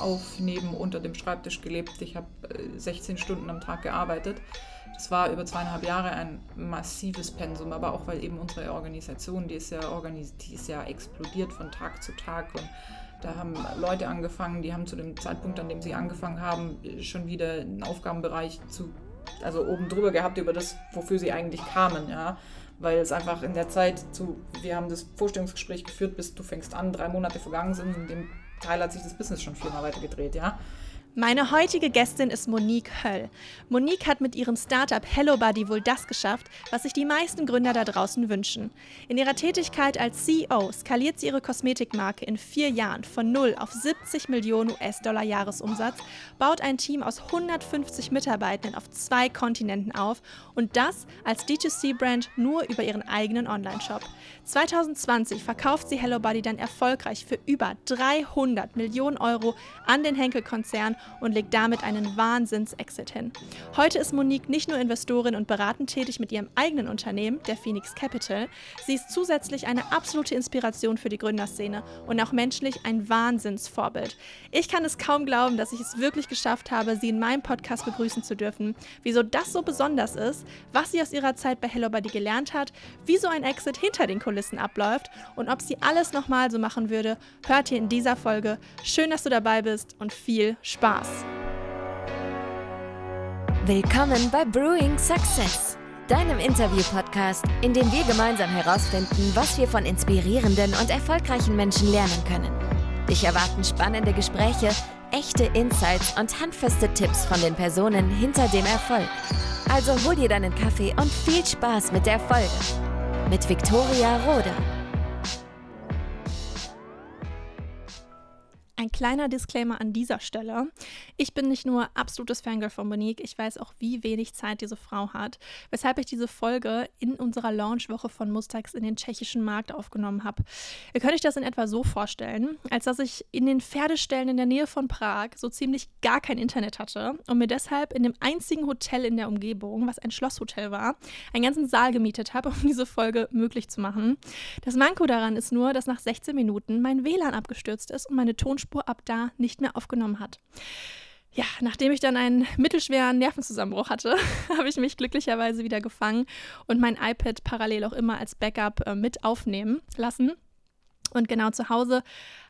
auf, neben unter dem Schreibtisch gelebt. Ich habe 16 Stunden am Tag gearbeitet. Das war über zweieinhalb Jahre ein massives Pensum, aber auch weil eben unsere Organisation, die ist ja, organis die ist ja explodiert von Tag zu Tag und da haben Leute angefangen, die haben zu dem Zeitpunkt, an dem sie angefangen haben, schon wieder einen Aufgabenbereich zu, also oben drüber gehabt über das, wofür sie eigentlich kamen, ja. Weil es einfach in der Zeit zu, wir haben das Vorstellungsgespräch geführt, bis du fängst an, drei Monate vergangen sind, in dem Teil hat sich das Business schon viermal weitergedreht, ja. Meine heutige Gästin ist Monique Höll. Monique hat mit ihrem Startup HelloBuddy wohl das geschafft, was sich die meisten Gründer da draußen wünschen. In ihrer Tätigkeit als CEO skaliert sie ihre Kosmetikmarke in vier Jahren von 0 auf 70 Millionen US-Dollar Jahresumsatz, baut ein Team aus 150 Mitarbeitenden auf zwei Kontinenten auf und das als D2C-Brand nur über ihren eigenen Online-Shop. 2020 verkauft sie HelloBuddy dann erfolgreich für über 300 Millionen Euro an den Henkel-Konzern und legt damit einen Wahnsinns-Exit hin. Heute ist Monique nicht nur Investorin und beratend tätig mit ihrem eigenen Unternehmen, der Phoenix Capital, sie ist zusätzlich eine absolute Inspiration für die Gründerszene und auch menschlich ein Wahnsinnsvorbild. Ich kann es kaum glauben, dass ich es wirklich geschafft habe, sie in meinem Podcast begrüßen zu dürfen. Wieso das so besonders ist, was sie aus ihrer Zeit bei HelloBuddy gelernt hat, wie so ein Exit hinter den Kulissen abläuft und ob sie alles nochmal so machen würde, hört ihr in dieser Folge. Schön, dass du dabei bist und viel Spaß! Spaß. Willkommen bei Brewing Success, deinem Interview-Podcast, in dem wir gemeinsam herausfinden, was wir von inspirierenden und erfolgreichen Menschen lernen können. Dich erwarten spannende Gespräche, echte Insights und handfeste Tipps von den Personen hinter dem Erfolg. Also hol dir deinen Kaffee und viel Spaß mit der Folge. Mit Viktoria Rode. Ein kleiner Disclaimer an dieser Stelle. Ich bin nicht nur absolutes Fangirl von Monique, ich weiß auch, wie wenig Zeit diese Frau hat, weshalb ich diese Folge in unserer Launchwoche von Mustax in den tschechischen Markt aufgenommen habe. Ihr könnt euch das in etwa so vorstellen, als dass ich in den Pferdeställen in der Nähe von Prag so ziemlich gar kein Internet hatte und mir deshalb in dem einzigen Hotel in der Umgebung, was ein Schlosshotel war, einen ganzen Saal gemietet habe, um diese Folge möglich zu machen. Das Manko daran ist nur, dass nach 16 Minuten mein WLAN abgestürzt ist und meine Tonspur Spur ab da nicht mehr aufgenommen hat. Ja, nachdem ich dann einen mittelschweren Nervenzusammenbruch hatte, habe ich mich glücklicherweise wieder gefangen und mein iPad parallel auch immer als Backup äh, mit aufnehmen lassen. Und genau zu Hause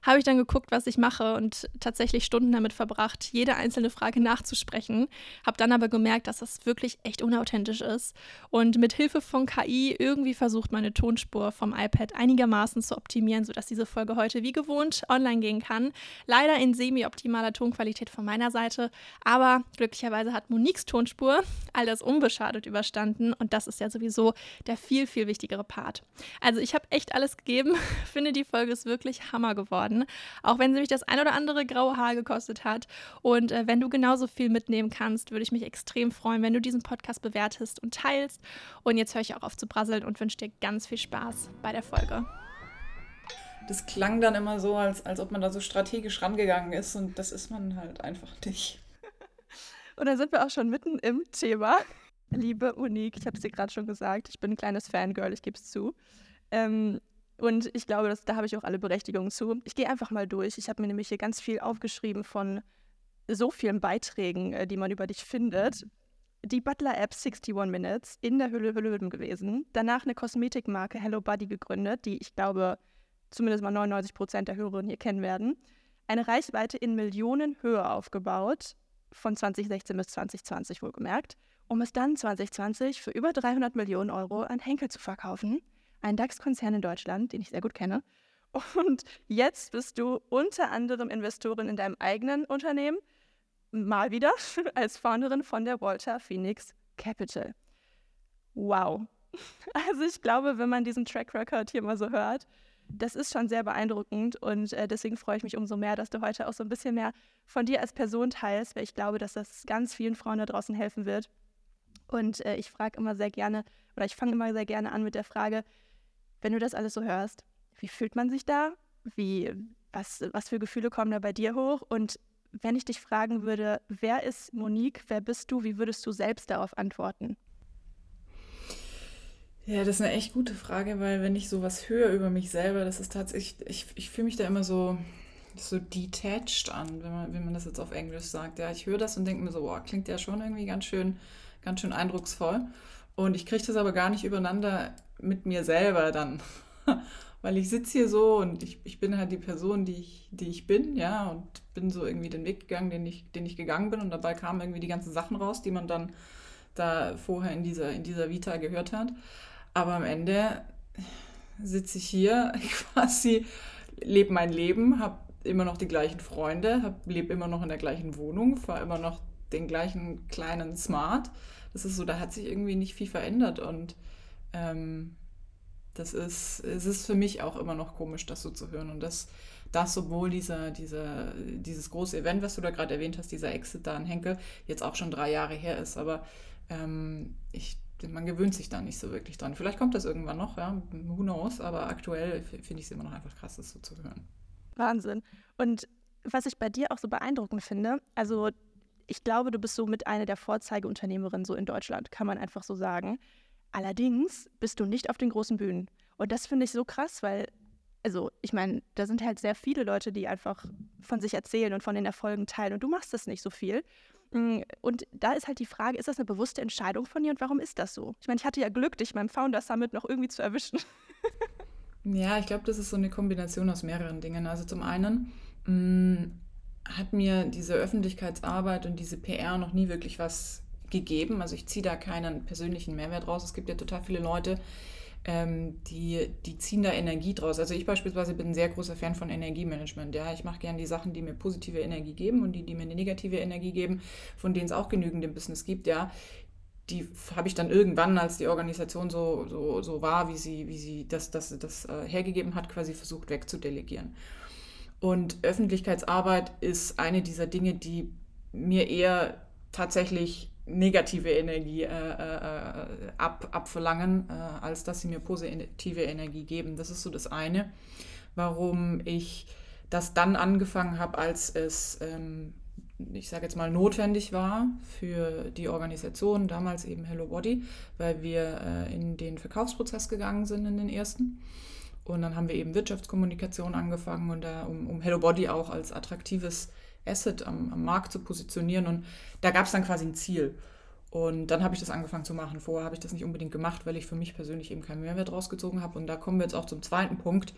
habe ich dann geguckt, was ich mache und tatsächlich Stunden damit verbracht, jede einzelne Frage nachzusprechen. Habe dann aber gemerkt, dass das wirklich echt unauthentisch ist und mit Hilfe von KI irgendwie versucht, meine Tonspur vom iPad einigermaßen zu optimieren, sodass diese Folge heute wie gewohnt online gehen kann. Leider in semi-optimaler Tonqualität von meiner Seite, aber glücklicherweise hat Moniques Tonspur all das unbeschadet überstanden und das ist ja sowieso der viel, viel wichtigere Part. Also ich habe echt alles gegeben, finde die Folge ist wirklich Hammer geworden werden, auch wenn sie mich das ein oder andere graue Haar gekostet hat. Und äh, wenn du genauso viel mitnehmen kannst, würde ich mich extrem freuen, wenn du diesen Podcast bewertest und teilst. Und jetzt höre ich auch auf zu brasseln und wünsche dir ganz viel Spaß bei der Folge. Das klang dann immer so, als, als ob man da so strategisch rangegangen ist und das ist man halt einfach nicht. Und dann sind wir auch schon mitten im Thema. Liebe Unique, ich habe es dir gerade schon gesagt, ich bin ein kleines Fangirl, ich gebe es zu. Ähm, und ich glaube, dass, da habe ich auch alle Berechtigungen zu. Ich gehe einfach mal durch. Ich habe mir nämlich hier ganz viel aufgeschrieben von so vielen Beiträgen, äh, die man über dich findet. Die Butler-App 61 Minutes in der Hülle Hülle gewesen. Danach eine Kosmetikmarke Hello Buddy gegründet, die ich glaube, zumindest mal 99 Prozent der Hörerinnen hier kennen werden. Eine Reichweite in Millionenhöhe aufgebaut, von 2016 bis 2020 wohlgemerkt, um es dann 2020 für über 300 Millionen Euro an Henkel zu verkaufen ein DAX-Konzern in Deutschland, den ich sehr gut kenne. Und jetzt bist du unter anderem Investorin in deinem eigenen Unternehmen, mal wieder als Founderin von der Walter Phoenix Capital. Wow. Also ich glaube, wenn man diesen Track Record hier mal so hört, das ist schon sehr beeindruckend und äh, deswegen freue ich mich umso mehr, dass du heute auch so ein bisschen mehr von dir als Person teilst, weil ich glaube, dass das ganz vielen Frauen da draußen helfen wird. Und äh, ich frage immer sehr gerne, oder ich fange immer sehr gerne an mit der Frage, wenn du das alles so hörst, wie fühlt man sich da? Wie, was, was für Gefühle kommen da bei dir hoch? Und wenn ich dich fragen würde, wer ist Monique, wer bist du, wie würdest du selbst darauf antworten? Ja, das ist eine echt gute Frage, weil wenn ich sowas höre über mich selber, das ist tatsächlich, ich, ich fühle mich da immer so, so detached an, wenn man, wenn man das jetzt auf Englisch sagt. Ja, ich höre das und denke mir so, boah, klingt ja schon irgendwie ganz schön, ganz schön eindrucksvoll. Und ich kriege das aber gar nicht übereinander mit mir selber dann. Weil ich sitze hier so und ich, ich bin halt die Person, die ich, die ich bin, ja, und bin so irgendwie den Weg gegangen, den ich, den ich gegangen bin. Und dabei kamen irgendwie die ganzen Sachen raus, die man dann da vorher in dieser, in dieser Vita gehört hat. Aber am Ende sitze ich hier quasi, lebe mein Leben, habe immer noch die gleichen Freunde, lebe immer noch in der gleichen Wohnung, fahre immer noch den gleichen kleinen Smart. Das ist so, da hat sich irgendwie nicht viel verändert und ähm, das ist, es ist für mich auch immer noch komisch, das so zu hören. Und das, das obwohl dieser, dieser, dieses große Event, was du da gerade erwähnt hast, dieser Exit da in Henkel, jetzt auch schon drei Jahre her ist. Aber ähm, ich, man gewöhnt sich da nicht so wirklich dran. Vielleicht kommt das irgendwann noch, ja, who knows, aber aktuell finde ich es immer noch einfach krass, das so zu hören. Wahnsinn. Und was ich bei dir auch so beeindruckend finde, also ich glaube, du bist so mit einer der Vorzeigeunternehmerinnen so in Deutschland, kann man einfach so sagen. Allerdings bist du nicht auf den großen Bühnen. Und das finde ich so krass, weil, also ich meine, da sind halt sehr viele Leute, die einfach von sich erzählen und von den Erfolgen teilen. Und du machst das nicht so viel. Mm, und da ist halt die Frage, ist das eine bewusste Entscheidung von dir und warum ist das so? Ich meine, ich hatte ja Glück, dich beim Founder Summit noch irgendwie zu erwischen. ja, ich glaube, das ist so eine Kombination aus mehreren Dingen. Also zum einen mh, mm, hat mir diese Öffentlichkeitsarbeit und diese PR noch nie wirklich was gegeben. Also ich ziehe da keinen persönlichen Mehrwert raus. Es gibt ja total viele Leute, ähm, die, die ziehen da Energie draus. Also ich beispielsweise bin ein sehr großer Fan von Energiemanagement. Ja, ich mache gerne die Sachen, die mir positive Energie geben und die, die mir eine negative Energie geben, von denen es auch genügend im Business gibt. Ja, die habe ich dann irgendwann, als die Organisation so, so, so war, wie sie, wie sie das, das, das äh, hergegeben hat, quasi versucht wegzudelegieren. Und Öffentlichkeitsarbeit ist eine dieser Dinge, die mir eher tatsächlich negative Energie äh, äh, ab, abverlangen, äh, als dass sie mir positive Energie geben. Das ist so das eine, warum ich das dann angefangen habe, als es, ähm, ich sage jetzt mal, notwendig war für die Organisation, damals eben Hello Body, weil wir äh, in den Verkaufsprozess gegangen sind in den ersten. Und dann haben wir eben Wirtschaftskommunikation angefangen und da, um, um Hello Body auch als attraktives Asset am, am Markt zu positionieren. Und da gab es dann quasi ein Ziel. Und dann habe ich das angefangen zu machen. Vorher habe ich das nicht unbedingt gemacht, weil ich für mich persönlich eben keinen Mehrwert rausgezogen habe. Und da kommen wir jetzt auch zum zweiten Punkt.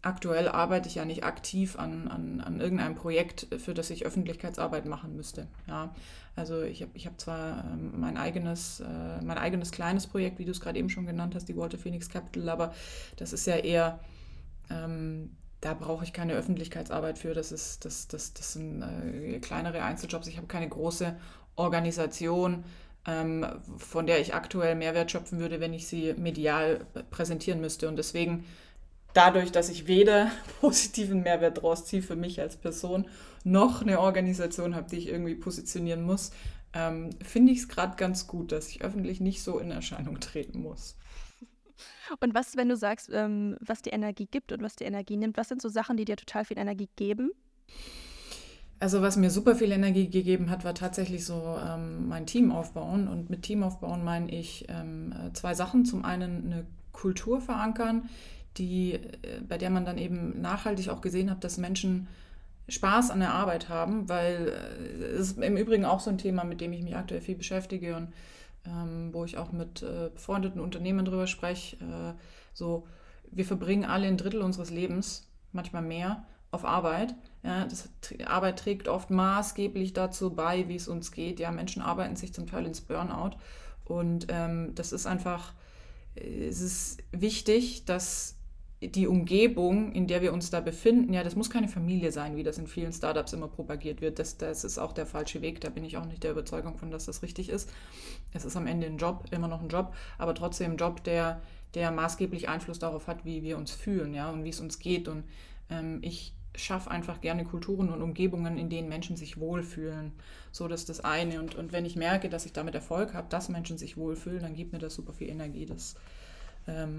Aktuell arbeite ich ja nicht aktiv an, an, an irgendeinem Projekt, für das ich Öffentlichkeitsarbeit machen müsste. Ja, also ich habe ich hab zwar ähm, mein, eigenes, äh, mein eigenes kleines Projekt, wie du es gerade eben schon genannt hast, die Walter Phoenix Capital, aber das ist ja eher ähm, da brauche ich keine Öffentlichkeitsarbeit für. Das, ist, das, das, das sind äh, kleinere Einzeljobs. Ich habe keine große Organisation, ähm, von der ich aktuell Mehrwert schöpfen würde, wenn ich sie medial präsentieren müsste. Und deswegen, dadurch, dass ich weder positiven Mehrwert draus ziehe für mich als Person, noch eine Organisation habe, die ich irgendwie positionieren muss, ähm, finde ich es gerade ganz gut, dass ich öffentlich nicht so in Erscheinung treten muss. Und was, wenn du sagst, ähm, was dir Energie gibt und was dir Energie nimmt, was sind so Sachen, die dir total viel Energie geben? Also was mir super viel Energie gegeben hat, war tatsächlich so ähm, mein Team aufbauen. Und mit Team aufbauen meine ich ähm, äh, zwei Sachen. Zum einen eine Kultur verankern, die, äh, bei der man dann eben nachhaltig auch gesehen hat, dass Menschen Spaß an der Arbeit haben, weil äh, es ist im Übrigen auch so ein Thema, mit dem ich mich aktuell viel beschäftige und ähm, wo ich auch mit äh, befreundeten Unternehmen drüber spreche. Äh, so, wir verbringen alle ein Drittel unseres Lebens, manchmal mehr, auf Arbeit. Ja, das, Arbeit trägt oft maßgeblich dazu bei, wie es uns geht. Ja, Menschen arbeiten sich zum Teil ins Burnout. Und ähm, das ist einfach, äh, es ist wichtig, dass die Umgebung, in der wir uns da befinden, ja, das muss keine Familie sein, wie das in vielen Startups immer propagiert wird. Das, das ist auch der falsche Weg. Da bin ich auch nicht der Überzeugung von, dass das richtig ist. Es ist am Ende ein Job, immer noch ein Job, aber trotzdem ein Job, der, der maßgeblich Einfluss darauf hat, wie wir uns fühlen, ja, und wie es uns geht. Und ähm, ich schaffe einfach gerne Kulturen und Umgebungen, in denen Menschen sich wohlfühlen. So, das ist das eine. Und, und wenn ich merke, dass ich damit Erfolg habe, dass Menschen sich wohlfühlen, dann gibt mir das super viel Energie. Das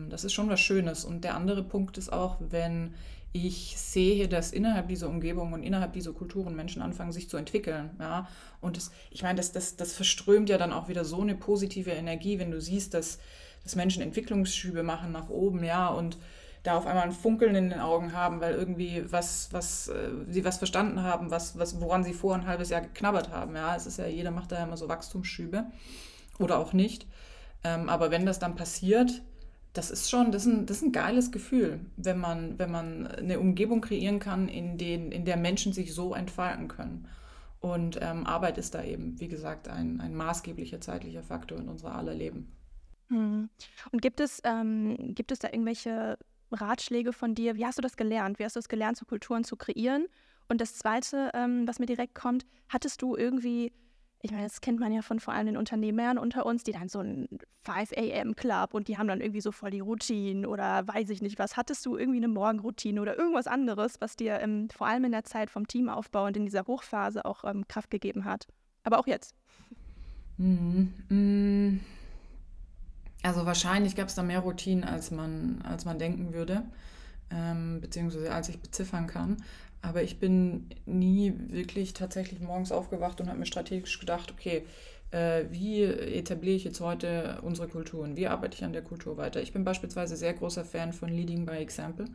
das ist schon was Schönes. Und der andere Punkt ist auch, wenn ich sehe, dass innerhalb dieser Umgebung und innerhalb dieser Kulturen Menschen anfangen, sich zu entwickeln. Ja? Und das, ich meine, das, das, das verströmt ja dann auch wieder so eine positive Energie, wenn du siehst, dass, dass Menschen Entwicklungsschübe machen nach oben, ja, und da auf einmal ein Funkeln in den Augen haben, weil irgendwie was, was, äh, sie was verstanden haben, was, was, woran sie vor ein halbes Jahr geknabbert haben. Ja, es ist ja, jeder macht da immer so Wachstumsschübe oder auch nicht. Ähm, aber wenn das dann passiert, das ist schon, das ist, ein, das ist ein geiles Gefühl, wenn man, wenn man eine Umgebung kreieren kann, in, den, in der Menschen sich so entfalten können. Und ähm, Arbeit ist da eben, wie gesagt, ein, ein maßgeblicher zeitlicher Faktor in unser aller Leben. Hm. Und gibt es, ähm, gibt es da irgendwelche Ratschläge von dir? Wie hast du das gelernt? Wie hast du es gelernt, so Kulturen zu kreieren? Und das Zweite, ähm, was mir direkt kommt, hattest du irgendwie ich meine, das kennt man ja von vor allem den Unternehmern unter uns, die dann so einen 5 a.m. Club und die haben dann irgendwie so voll die Routine oder weiß ich nicht was. Hattest du irgendwie eine Morgenroutine oder irgendwas anderes, was dir ähm, vor allem in der Zeit vom Teamaufbau und in dieser Hochphase auch ähm, Kraft gegeben hat? Aber auch jetzt. Mhm. Also wahrscheinlich gab es da mehr Routinen, als man, als man denken würde, ähm, beziehungsweise als ich beziffern kann. Aber ich bin nie wirklich tatsächlich morgens aufgewacht und habe mir strategisch gedacht, okay, äh, wie etabliere ich jetzt heute unsere Kulturen? Wie arbeite ich an der Kultur weiter? Ich bin beispielsweise sehr großer Fan von Leading by Example.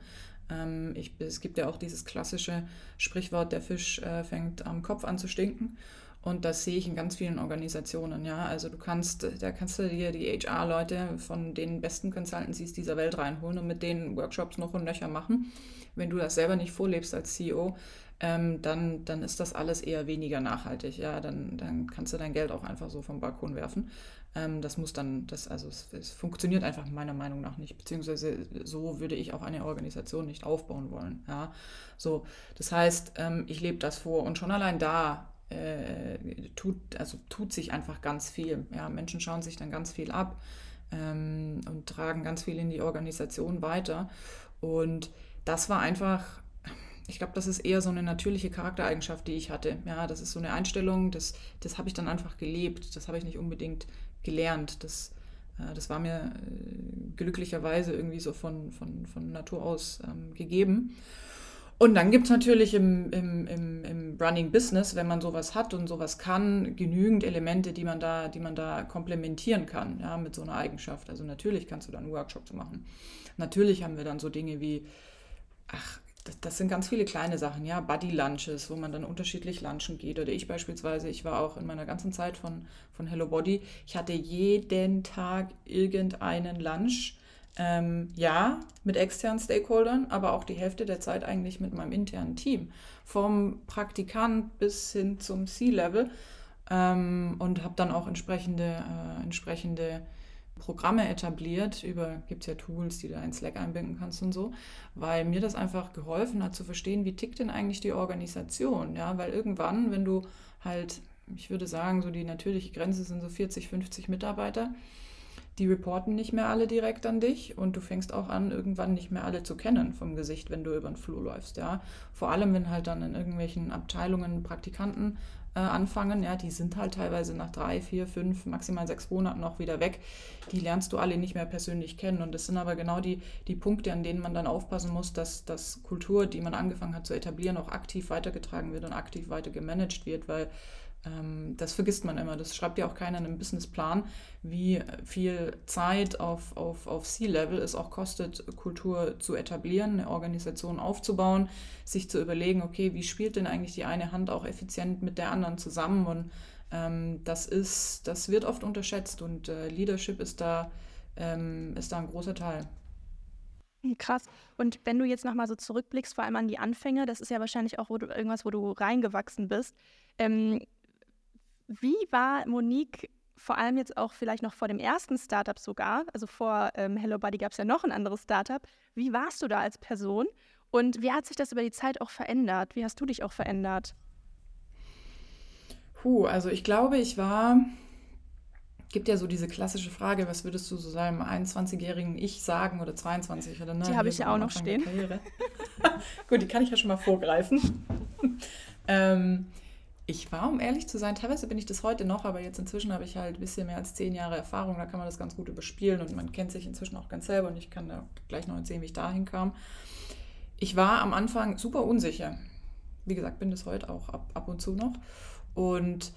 Ähm, ich, es gibt ja auch dieses klassische Sprichwort, der Fisch äh, fängt am Kopf an zu stinken. Und das sehe ich in ganz vielen Organisationen, ja. Also du kannst, da kannst du dir die HR-Leute von den besten Consultancies dieser Welt reinholen und mit denen Workshops noch und nöcher machen wenn du das selber nicht vorlebst als CEO, ähm, dann, dann ist das alles eher weniger nachhaltig. Ja, dann, dann kannst du dein Geld auch einfach so vom Balkon werfen. Ähm, das muss dann, das, also es, es, funktioniert einfach meiner Meinung nach nicht, beziehungsweise so würde ich auch eine Organisation nicht aufbauen wollen. Ja, so, das heißt, ähm, ich lebe das vor und schon allein da äh, tut, also tut sich einfach ganz viel. Ja, Menschen schauen sich dann ganz viel ab ähm, und tragen ganz viel in die Organisation weiter. Und das war einfach, ich glaube, das ist eher so eine natürliche Charaktereigenschaft, die ich hatte. Ja, das ist so eine Einstellung, das, das habe ich dann einfach gelebt, das habe ich nicht unbedingt gelernt. Das, äh, das war mir äh, glücklicherweise irgendwie so von, von, von Natur aus ähm, gegeben. Und dann gibt es natürlich im, im, im, im Running Business, wenn man sowas hat und sowas kann, genügend Elemente, die man da, die man da komplementieren kann, ja, mit so einer Eigenschaft. Also natürlich kannst du dann Workshops machen. Natürlich haben wir dann so Dinge wie ach, das, sind ganz viele kleine Sachen, ja, Buddy Lunches, wo man dann unterschiedlich lunchen geht. Oder ich beispielsweise, ich war auch in meiner ganzen Zeit von, von Hello Body, ich hatte jeden Tag irgendeinen Lunch. Ähm, ja, mit externen Stakeholdern, aber auch die Hälfte der Zeit eigentlich mit meinem internen Team. Vom Praktikant bis hin zum C-Level. Ähm, und habe dann auch entsprechende, äh, entsprechende Programme etabliert, über gibt es ja Tools, die du in Slack einbinden kannst und so, weil mir das einfach geholfen hat zu verstehen, wie tickt denn eigentlich die Organisation, ja, weil irgendwann, wenn du halt, ich würde sagen, so die natürliche Grenze sind so 40, 50 Mitarbeiter, die reporten nicht mehr alle direkt an dich und du fängst auch an, irgendwann nicht mehr alle zu kennen vom Gesicht, wenn du über den Flur läufst, ja. Vor allem, wenn halt dann in irgendwelchen Abteilungen Praktikanten äh, anfangen. Ja, die sind halt teilweise nach drei, vier, fünf, maximal sechs Monaten auch wieder weg. Die lernst du alle nicht mehr persönlich kennen. Und das sind aber genau die, die Punkte, an denen man dann aufpassen muss, dass das Kultur, die man angefangen hat zu etablieren, auch aktiv weitergetragen wird und aktiv weiter gemanagt wird, weil das vergisst man immer. Das schreibt ja auch keiner in einem Businessplan, wie viel Zeit auf, auf, auf C-Level es auch kostet, Kultur zu etablieren, eine Organisation aufzubauen, sich zu überlegen, okay, wie spielt denn eigentlich die eine Hand auch effizient mit der anderen zusammen? Und ähm, das ist, das wird oft unterschätzt und äh, Leadership ist da, ähm, ist da ein großer Teil. Krass. Und wenn du jetzt nochmal so zurückblickst, vor allem an die Anfänge, das ist ja wahrscheinlich auch wo du, irgendwas, wo du reingewachsen bist. Ähm, wie war Monique vor allem jetzt auch vielleicht noch vor dem ersten Startup sogar, also vor ähm, Hello Buddy gab es ja noch ein anderes Startup. Wie warst du da als Person und wie hat sich das über die Zeit auch verändert? Wie hast du dich auch verändert? Puh, also ich glaube, ich war, gibt ja so diese klassische Frage, was würdest du so seinem 21-jährigen Ich sagen oder 22 oder ne? Die habe ich ja auch noch stehen. Gut, die kann ich ja schon mal vorgreifen. ähm, ich war, um ehrlich zu sein, teilweise bin ich das heute noch, aber jetzt inzwischen habe ich halt ein bisschen mehr als zehn Jahre Erfahrung, da kann man das ganz gut überspielen und man kennt sich inzwischen auch ganz selber und ich kann da gleich noch erzählen, wie ich dahin kam. Ich war am Anfang super unsicher. Wie gesagt, bin das heute auch ab, ab und zu noch. Und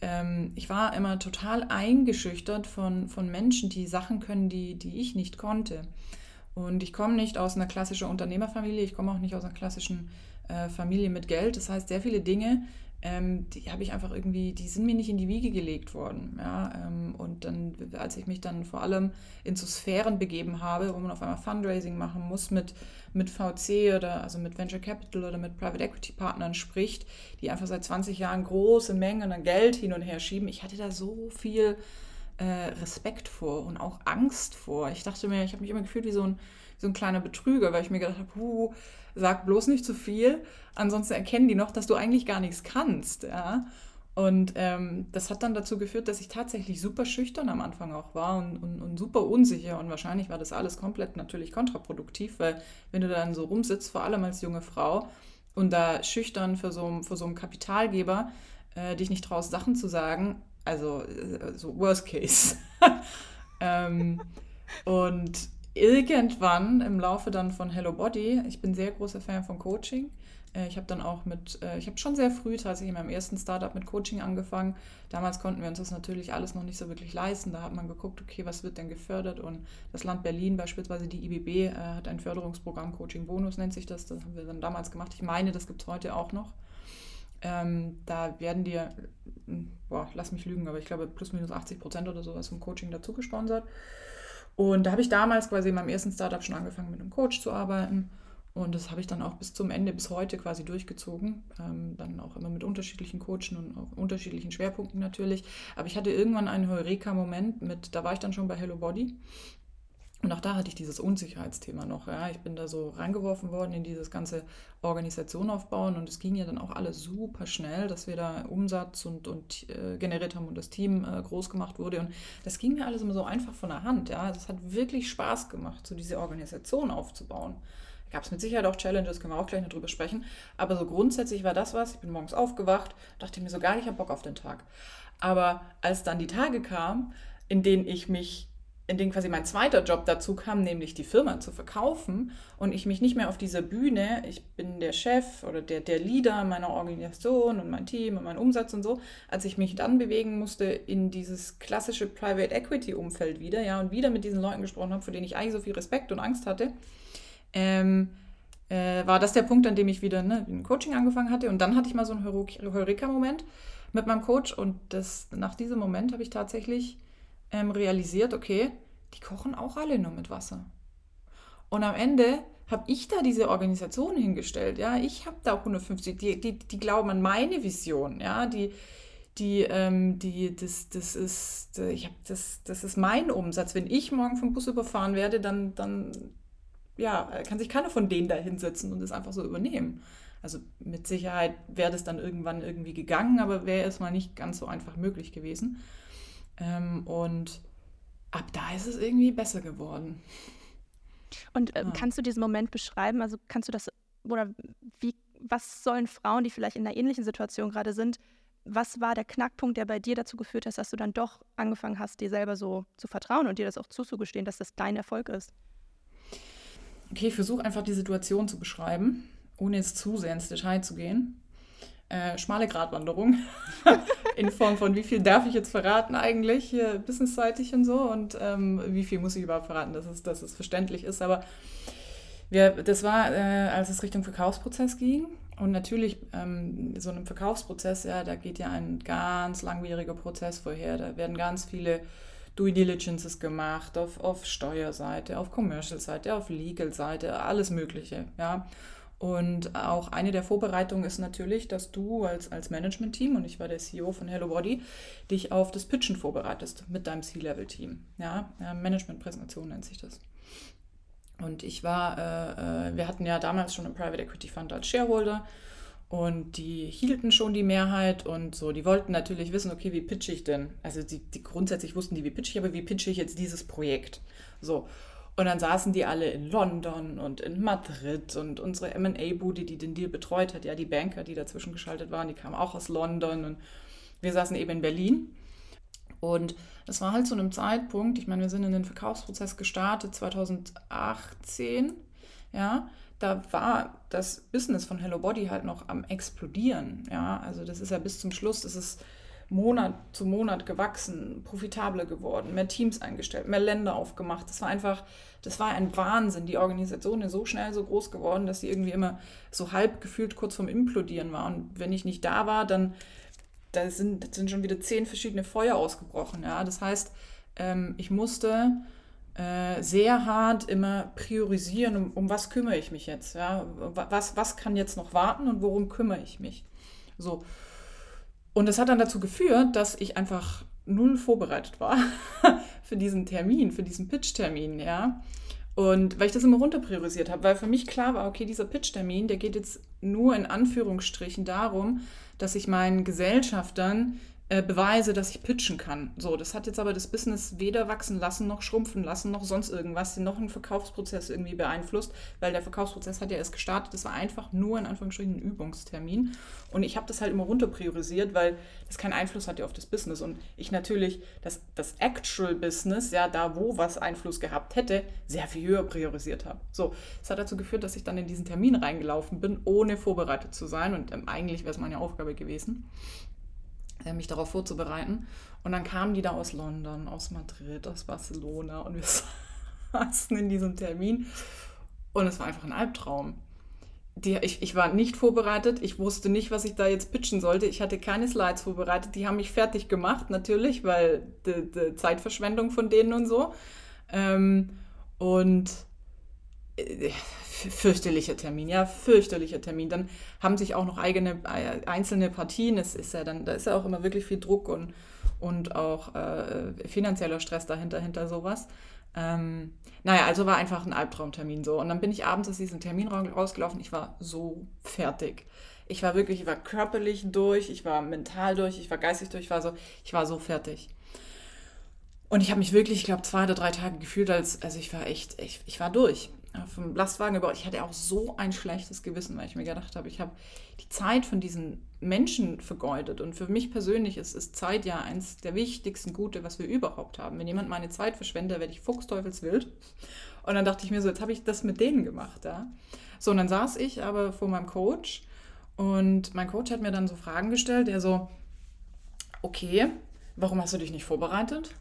ähm, ich war immer total eingeschüchtert von, von Menschen, die Sachen können, die, die ich nicht konnte. Und ich komme nicht aus einer klassischen Unternehmerfamilie, ich komme auch nicht aus einer klassischen äh, Familie mit Geld. Das heißt, sehr viele Dinge, ähm, die habe ich einfach irgendwie, die sind mir nicht in die Wiege gelegt worden. Ja? Ähm, und dann, als ich mich dann vor allem in so Sphären begeben habe, wo man auf einmal Fundraising machen muss mit, mit VC oder also mit Venture Capital oder mit Private Equity Partnern spricht, die einfach seit 20 Jahren große Mengen an Geld hin und her schieben. Ich hatte da so viel äh, Respekt vor und auch Angst vor. Ich dachte mir, ich habe mich immer gefühlt wie so ein, so ein kleiner Betrüger, weil ich mir gedacht habe, huh, sag bloß nicht zu viel, ansonsten erkennen die noch, dass du eigentlich gar nichts kannst. Ja? Und ähm, das hat dann dazu geführt, dass ich tatsächlich super schüchtern am Anfang auch war und, und, und, super unsicher. Und wahrscheinlich war das alles komplett natürlich kontraproduktiv, weil wenn du dann so rumsitzt, vor allem als junge Frau, und da schüchtern für so, für so einen Kapitalgeber äh, dich nicht traust, Sachen zu sagen, also äh, so Worst Case. ähm, und irgendwann im Laufe dann von Hello Body, ich bin sehr großer Fan von Coaching. Äh, ich habe dann auch mit, äh, ich habe schon sehr früh tatsächlich in meinem ersten Startup mit Coaching angefangen. Damals konnten wir uns das natürlich alles noch nicht so wirklich leisten. Da hat man geguckt, okay, was wird denn gefördert? Und das Land Berlin, beispielsweise die IBB, äh, hat ein Förderungsprogramm, Coaching Bonus nennt sich das. Das haben wir dann damals gemacht. Ich meine, das gibt es heute auch noch. Ähm, da werden dir, boah, lass mich lügen, aber ich glaube plus minus 80 Prozent oder sowas vom Coaching dazu gesponsert. Und da habe ich damals quasi in meinem ersten Startup schon angefangen, mit einem Coach zu arbeiten. Und das habe ich dann auch bis zum Ende, bis heute quasi durchgezogen. Ähm, dann auch immer mit unterschiedlichen Coachen und auch unterschiedlichen Schwerpunkten natürlich. Aber ich hatte irgendwann einen Heureka-Moment mit, da war ich dann schon bei Hello Body. Und auch da hatte ich dieses Unsicherheitsthema noch. Ja. Ich bin da so reingeworfen worden in dieses ganze Organisation aufbauen und es ging ja dann auch alles super schnell, dass wir da Umsatz und, und äh, generiert haben und das Team äh, groß gemacht wurde. Und das ging mir alles immer so einfach von der Hand. Ja. Es hat wirklich Spaß gemacht, so diese Organisation aufzubauen. Gab es mit Sicherheit auch Challenges, können wir auch gleich noch drüber sprechen. Aber so grundsätzlich war das was. Ich bin morgens aufgewacht, dachte mir so gar nicht, ich habe Bock auf den Tag. Aber als dann die Tage kamen, in denen ich mich in dem quasi mein zweiter Job dazu kam, nämlich die Firma zu verkaufen und ich mich nicht mehr auf dieser Bühne, ich bin der Chef oder der, der Leader meiner Organisation und mein Team und mein Umsatz und so, als ich mich dann bewegen musste in dieses klassische Private Equity Umfeld wieder, ja, und wieder mit diesen Leuten gesprochen habe, vor denen ich eigentlich so viel Respekt und Angst hatte, ähm, äh, war das der Punkt, an dem ich wieder ne, ein Coaching angefangen hatte und dann hatte ich mal so einen Heureka-Moment mit meinem Coach und das, nach diesem Moment habe ich tatsächlich ähm, realisiert, okay, die kochen auch alle nur mit Wasser. Und am Ende habe ich da diese Organisation hingestellt, ja, ich habe da 150, die, die, die glauben an meine Vision, ja, die, die, ähm, die, das, das ist, ich habe das, das ist mein Umsatz. Wenn ich morgen vom Bus überfahren werde, dann, dann, ja, kann sich keiner von denen da hinsetzen und das einfach so übernehmen. Also mit Sicherheit wäre das dann irgendwann irgendwie gegangen, aber wäre es mal nicht ganz so einfach möglich gewesen. Ähm, und ab da ist es irgendwie besser geworden. Und äh, ja. kannst du diesen Moment beschreiben? Also kannst du das, oder wie, was sollen Frauen, die vielleicht in einer ähnlichen Situation gerade sind, was war der Knackpunkt, der bei dir dazu geführt hat, dass du dann doch angefangen hast, dir selber so zu vertrauen und dir das auch zuzugestehen, dass das dein Erfolg ist? Okay, ich versuche einfach die Situation zu beschreiben, ohne jetzt zu sehr ins Detail zu gehen. Äh, schmale Gratwanderung in Form von, wie viel darf ich jetzt verraten eigentlich, hier businessseitig und so und ähm, wie viel muss ich überhaupt verraten, dass es, dass es verständlich ist. Aber wir, das war, äh, als es Richtung Verkaufsprozess ging. Und natürlich, ähm, so einem Verkaufsprozess, ja, da geht ja ein ganz langwieriger Prozess vorher. Da werden ganz viele Due Diligences gemacht auf, auf Steuerseite, auf Commercial-Seite, auf Legal-Seite, alles Mögliche, ja. Und auch eine der Vorbereitungen ist natürlich, dass du als, als Management-Team, und ich war der CEO von Hello Body, dich auf das Pitchen vorbereitest mit deinem C-Level-Team. Ja, Management-Präsentation nennt sich das. Und ich war, äh, äh, wir hatten ja damals schon einen Private Equity Fund als Shareholder und die hielten schon die Mehrheit und so, die wollten natürlich wissen, okay, wie pitche ich denn? Also die, die grundsätzlich wussten die, wie pitche ich, aber wie pitche ich jetzt dieses Projekt? So. Und dann saßen die alle in London und in Madrid und unsere MA-Bude, die den Deal betreut hat, ja, die Banker, die dazwischen geschaltet waren, die kamen auch aus London und wir saßen eben in Berlin. Und das war halt zu einem Zeitpunkt, ich meine, wir sind in den Verkaufsprozess gestartet 2018, ja, da war das Business von Hello Body halt noch am explodieren, ja, also das ist ja bis zum Schluss, das ist Monat zu Monat gewachsen, profitabler geworden, mehr Teams eingestellt, mehr Länder aufgemacht. Das war einfach, das war ein Wahnsinn. Die Organisation ist so schnell so groß geworden, dass sie irgendwie immer so halb gefühlt kurz vorm Implodieren war. Und wenn ich nicht da war, dann da sind, sind schon wieder zehn verschiedene Feuer ausgebrochen. Ja? Das heißt, ähm, ich musste äh, sehr hart immer priorisieren, um, um was kümmere ich mich jetzt. Ja? Was, was kann jetzt noch warten und worum kümmere ich mich? So. Und das hat dann dazu geführt, dass ich einfach null vorbereitet war für diesen Termin, für diesen Pitch-Termin, ja. Und weil ich das immer runter priorisiert habe, weil für mich klar war, okay, dieser Pitch-Termin, der geht jetzt nur in Anführungsstrichen darum, dass ich meinen Gesellschaftern äh, beweise, dass ich pitchen kann. So, das hat jetzt aber das Business weder wachsen lassen, noch schrumpfen lassen, noch sonst irgendwas, noch einen Verkaufsprozess irgendwie beeinflusst, weil der Verkaufsprozess hat ja erst gestartet. Das war einfach nur in Anführungsstrichen ein Übungstermin. Und ich habe das halt immer runter priorisiert, weil das keinen Einfluss hatte auf das Business. Und ich natürlich das, das Actual Business, ja, da wo was Einfluss gehabt hätte, sehr viel höher priorisiert habe. So, das hat dazu geführt, dass ich dann in diesen Termin reingelaufen bin, ohne vorbereitet zu sein. Und ähm, eigentlich wäre es meine Aufgabe gewesen. Äh, mich darauf vorzubereiten. Und dann kamen die da aus London, aus Madrid, aus Barcelona und wir saßen in diesem Termin und es war einfach ein Albtraum. Die, ich, ich war nicht vorbereitet, ich wusste nicht, was ich da jetzt pitchen sollte. Ich hatte keine Slides vorbereitet, die haben mich fertig gemacht, natürlich, weil die, die Zeitverschwendung von denen und so. Ähm, und fürchterlicher Termin, ja, fürchterlicher Termin. Dann haben sich auch noch eigene äh, einzelne Partien. Es ist ja dann, da ist ja auch immer wirklich viel Druck und, und auch äh, finanzieller Stress dahinter, hinter sowas. Ähm, naja, also war einfach ein Albtraumtermin so. Und dann bin ich abends aus diesem Termin rausgelaufen. Ich war so fertig. Ich war wirklich, ich war körperlich durch, ich war mental durch, ich war geistig durch, ich war so, ich war so fertig. Und ich habe mich wirklich, ich glaube, zwei oder drei Tage gefühlt, als, also ich war echt, ich, ich war durch vom Lastwagen gebaut. Ich hatte auch so ein schlechtes Gewissen, weil ich mir gedacht habe, ich habe die Zeit von diesen Menschen vergeudet. Und für mich persönlich ist, ist Zeit ja eins der wichtigsten Gute, was wir überhaupt haben. Wenn jemand meine Zeit verschwendet, werde ich fuchsteufelswild. Und dann dachte ich mir so, jetzt habe ich das mit denen gemacht. Ja? So, und dann saß ich aber vor meinem Coach und mein Coach hat mir dann so Fragen gestellt, der so, okay, warum hast du dich nicht vorbereitet?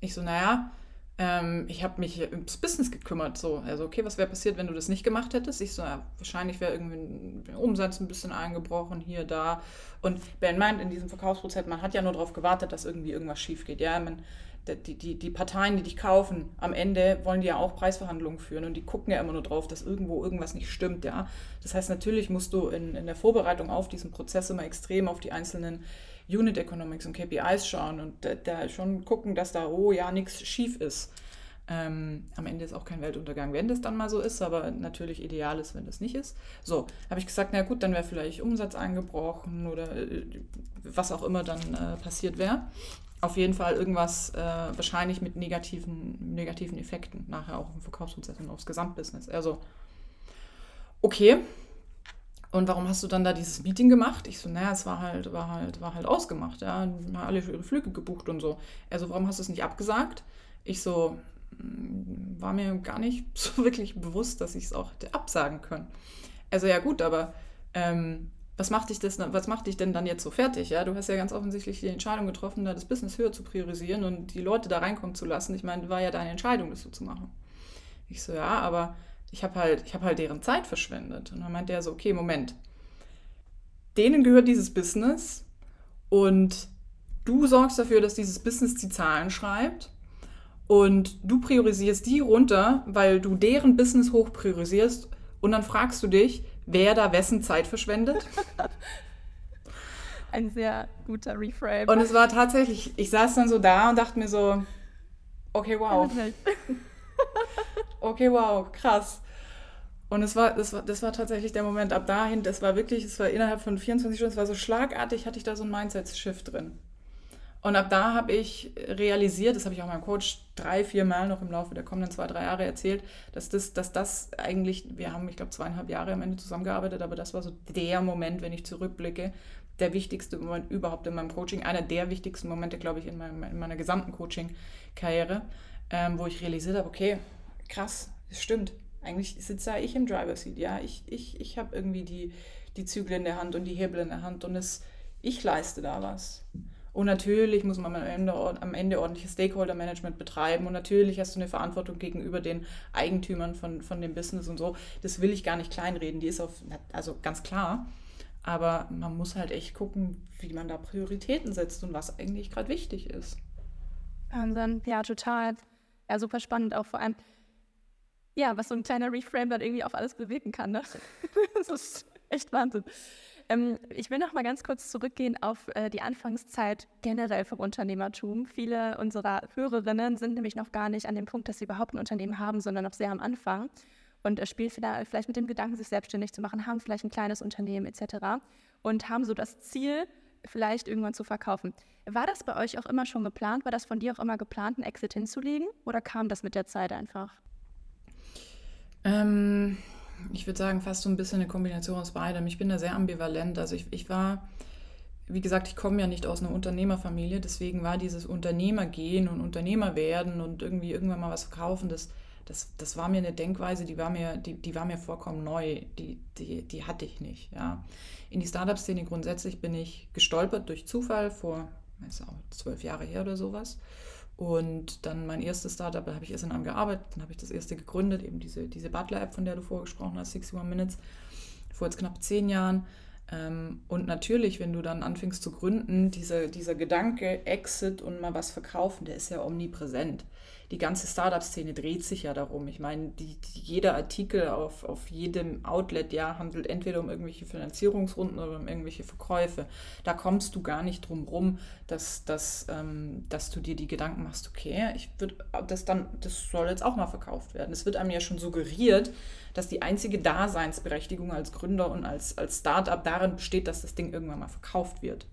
Ich so, naja, ähm, ich habe mich ums Business gekümmert. So. Also, okay, was wäre passiert, wenn du das nicht gemacht hättest? Ich so, ja, wahrscheinlich wäre irgendwie ein Umsatz ein bisschen eingebrochen, hier, da. Und Ben meint, in diesem Verkaufsprozess, man hat ja nur darauf gewartet, dass irgendwie irgendwas schief geht. Ja, man, die, die, die Parteien, die dich kaufen, am Ende wollen die ja auch Preisverhandlungen führen und die gucken ja immer nur drauf, dass irgendwo irgendwas nicht stimmt. Ja? Das heißt, natürlich musst du in, in der Vorbereitung auf diesen Prozess immer extrem auf die einzelnen Unit Economics und KPIs schauen und da, da schon gucken, dass da, oh ja, nichts schief ist. Ähm, am Ende ist auch kein Weltuntergang, wenn das dann mal so ist, aber natürlich ideal ist, wenn das nicht ist. So, habe ich gesagt, na gut, dann wäre vielleicht Umsatz eingebrochen oder äh, was auch immer dann äh, passiert wäre. Auf jeden Fall irgendwas äh, wahrscheinlich mit negativen, negativen Effekten nachher auch im Verkaufsprozess und aufs Gesamtbusiness. Also, okay, und warum hast du dann da dieses Meeting gemacht? Ich so, naja, es war halt, war halt, war halt ausgemacht, ja. Haben alle ihre Flüge gebucht und so. Also, warum hast du es nicht abgesagt? Ich so, hm, war mir gar nicht so wirklich bewusst, dass ich es auch hätte absagen können. Also ja gut, aber ähm, was macht dich das, was macht dich denn dann jetzt so fertig? Ja, du hast ja ganz offensichtlich die Entscheidung getroffen, da das Business höher zu priorisieren und die Leute da reinkommen zu lassen. Ich meine, war ja deine Entscheidung, das so zu machen. Ich so, ja, aber ich habe halt, ich habe halt deren Zeit verschwendet. Und dann meinte er so, okay, Moment. Denen gehört dieses Business und du sorgst dafür, dass dieses Business die Zahlen schreibt und du priorisierst die runter, weil du deren Business hoch priorisierst und dann fragst du dich, wer da wessen Zeit verschwendet. Ein sehr guter Reframe. Und es war tatsächlich, ich saß dann so da und dachte mir so, okay, wow. okay, wow, krass. Und es war, das war, das war tatsächlich der Moment ab dahin, das war wirklich, es war innerhalb von 24 Stunden, es war so schlagartig, hatte ich da so ein Mindset-Shift drin. Und ab da habe ich realisiert, das habe ich auch meinem Coach drei, vier Mal noch im Laufe der kommenden zwei, drei Jahre erzählt, dass das, dass das eigentlich, wir haben, ich glaube, zweieinhalb Jahre am Ende zusammengearbeitet, aber das war so der Moment, wenn ich zurückblicke, der wichtigste Moment überhaupt in meinem Coaching, einer der wichtigsten Momente, glaube ich, in, meinem, in meiner gesamten Coaching-Karriere, ähm, wo ich realisiert habe, okay, krass, es stimmt eigentlich sitze ich im Driver Seat, ja. Ich, ich, ich habe irgendwie die, die Zügel in der Hand und die Hebel in der Hand und es, ich leiste da was. Und natürlich muss man am Ende, am Ende ordentliches Stakeholder-Management betreiben. Und natürlich hast du eine Verantwortung gegenüber den Eigentümern von, von dem Business und so. Das will ich gar nicht kleinreden. Die ist auf, also ganz klar. Aber man muss halt echt gucken, wie man da Prioritäten setzt und was eigentlich gerade wichtig ist. Wahnsinn, ja, total. Ja, super spannend auch vor allem. Ja, was so ein kleiner Reframe dann irgendwie auf alles bewegen kann. Ne? das ist echt Wahnsinn. Ähm, ich will noch mal ganz kurz zurückgehen auf äh, die Anfangszeit generell vom Unternehmertum. Viele unserer Hörerinnen sind nämlich noch gar nicht an dem Punkt, dass sie überhaupt ein Unternehmen haben, sondern noch sehr am Anfang und äh, spielen vielleicht mit dem Gedanken, sich selbstständig zu machen, haben vielleicht ein kleines Unternehmen etc. und haben so das Ziel, vielleicht irgendwann zu verkaufen. War das bei euch auch immer schon geplant? War das von dir auch immer geplant, einen Exit hinzulegen oder kam das mit der Zeit einfach? Ähm, ich würde sagen, fast so ein bisschen eine Kombination aus beidem. Ich bin da sehr ambivalent. Also ich, ich war, wie gesagt, ich komme ja nicht aus einer Unternehmerfamilie, deswegen war dieses Unternehmergehen und Unternehmer werden und irgendwie irgendwann mal was verkaufen, das, das, das war mir eine Denkweise, die war mir, die, die war mir vollkommen neu. Die, die, die hatte ich nicht. Ja. In die Startup-Szene grundsätzlich bin ich gestolpert durch Zufall vor, ist auch zwölf Jahre her oder sowas. Und dann mein erstes Startup, da habe ich erst in einem gearbeitet, dann habe ich das erste gegründet, eben diese, diese Butler-App, von der du vorgesprochen hast, 61 Minutes, vor jetzt knapp zehn Jahren. Ähm, und natürlich, wenn du dann anfängst zu gründen, dieser, dieser Gedanke, Exit und mal was verkaufen, der ist ja omnipräsent die ganze Startup-Szene dreht sich ja darum. Ich meine, die, jeder Artikel auf, auf jedem Outlet ja handelt entweder um irgendwelche Finanzierungsrunden oder um irgendwelche Verkäufe. Da kommst du gar nicht drum rum, dass, dass, ähm, dass du dir die Gedanken machst, okay, ich würde das dann, das soll jetzt auch mal verkauft werden. Es wird einem ja schon suggeriert, dass die einzige Daseinsberechtigung als Gründer und als, als Startup darin besteht, dass das Ding irgendwann mal verkauft wird.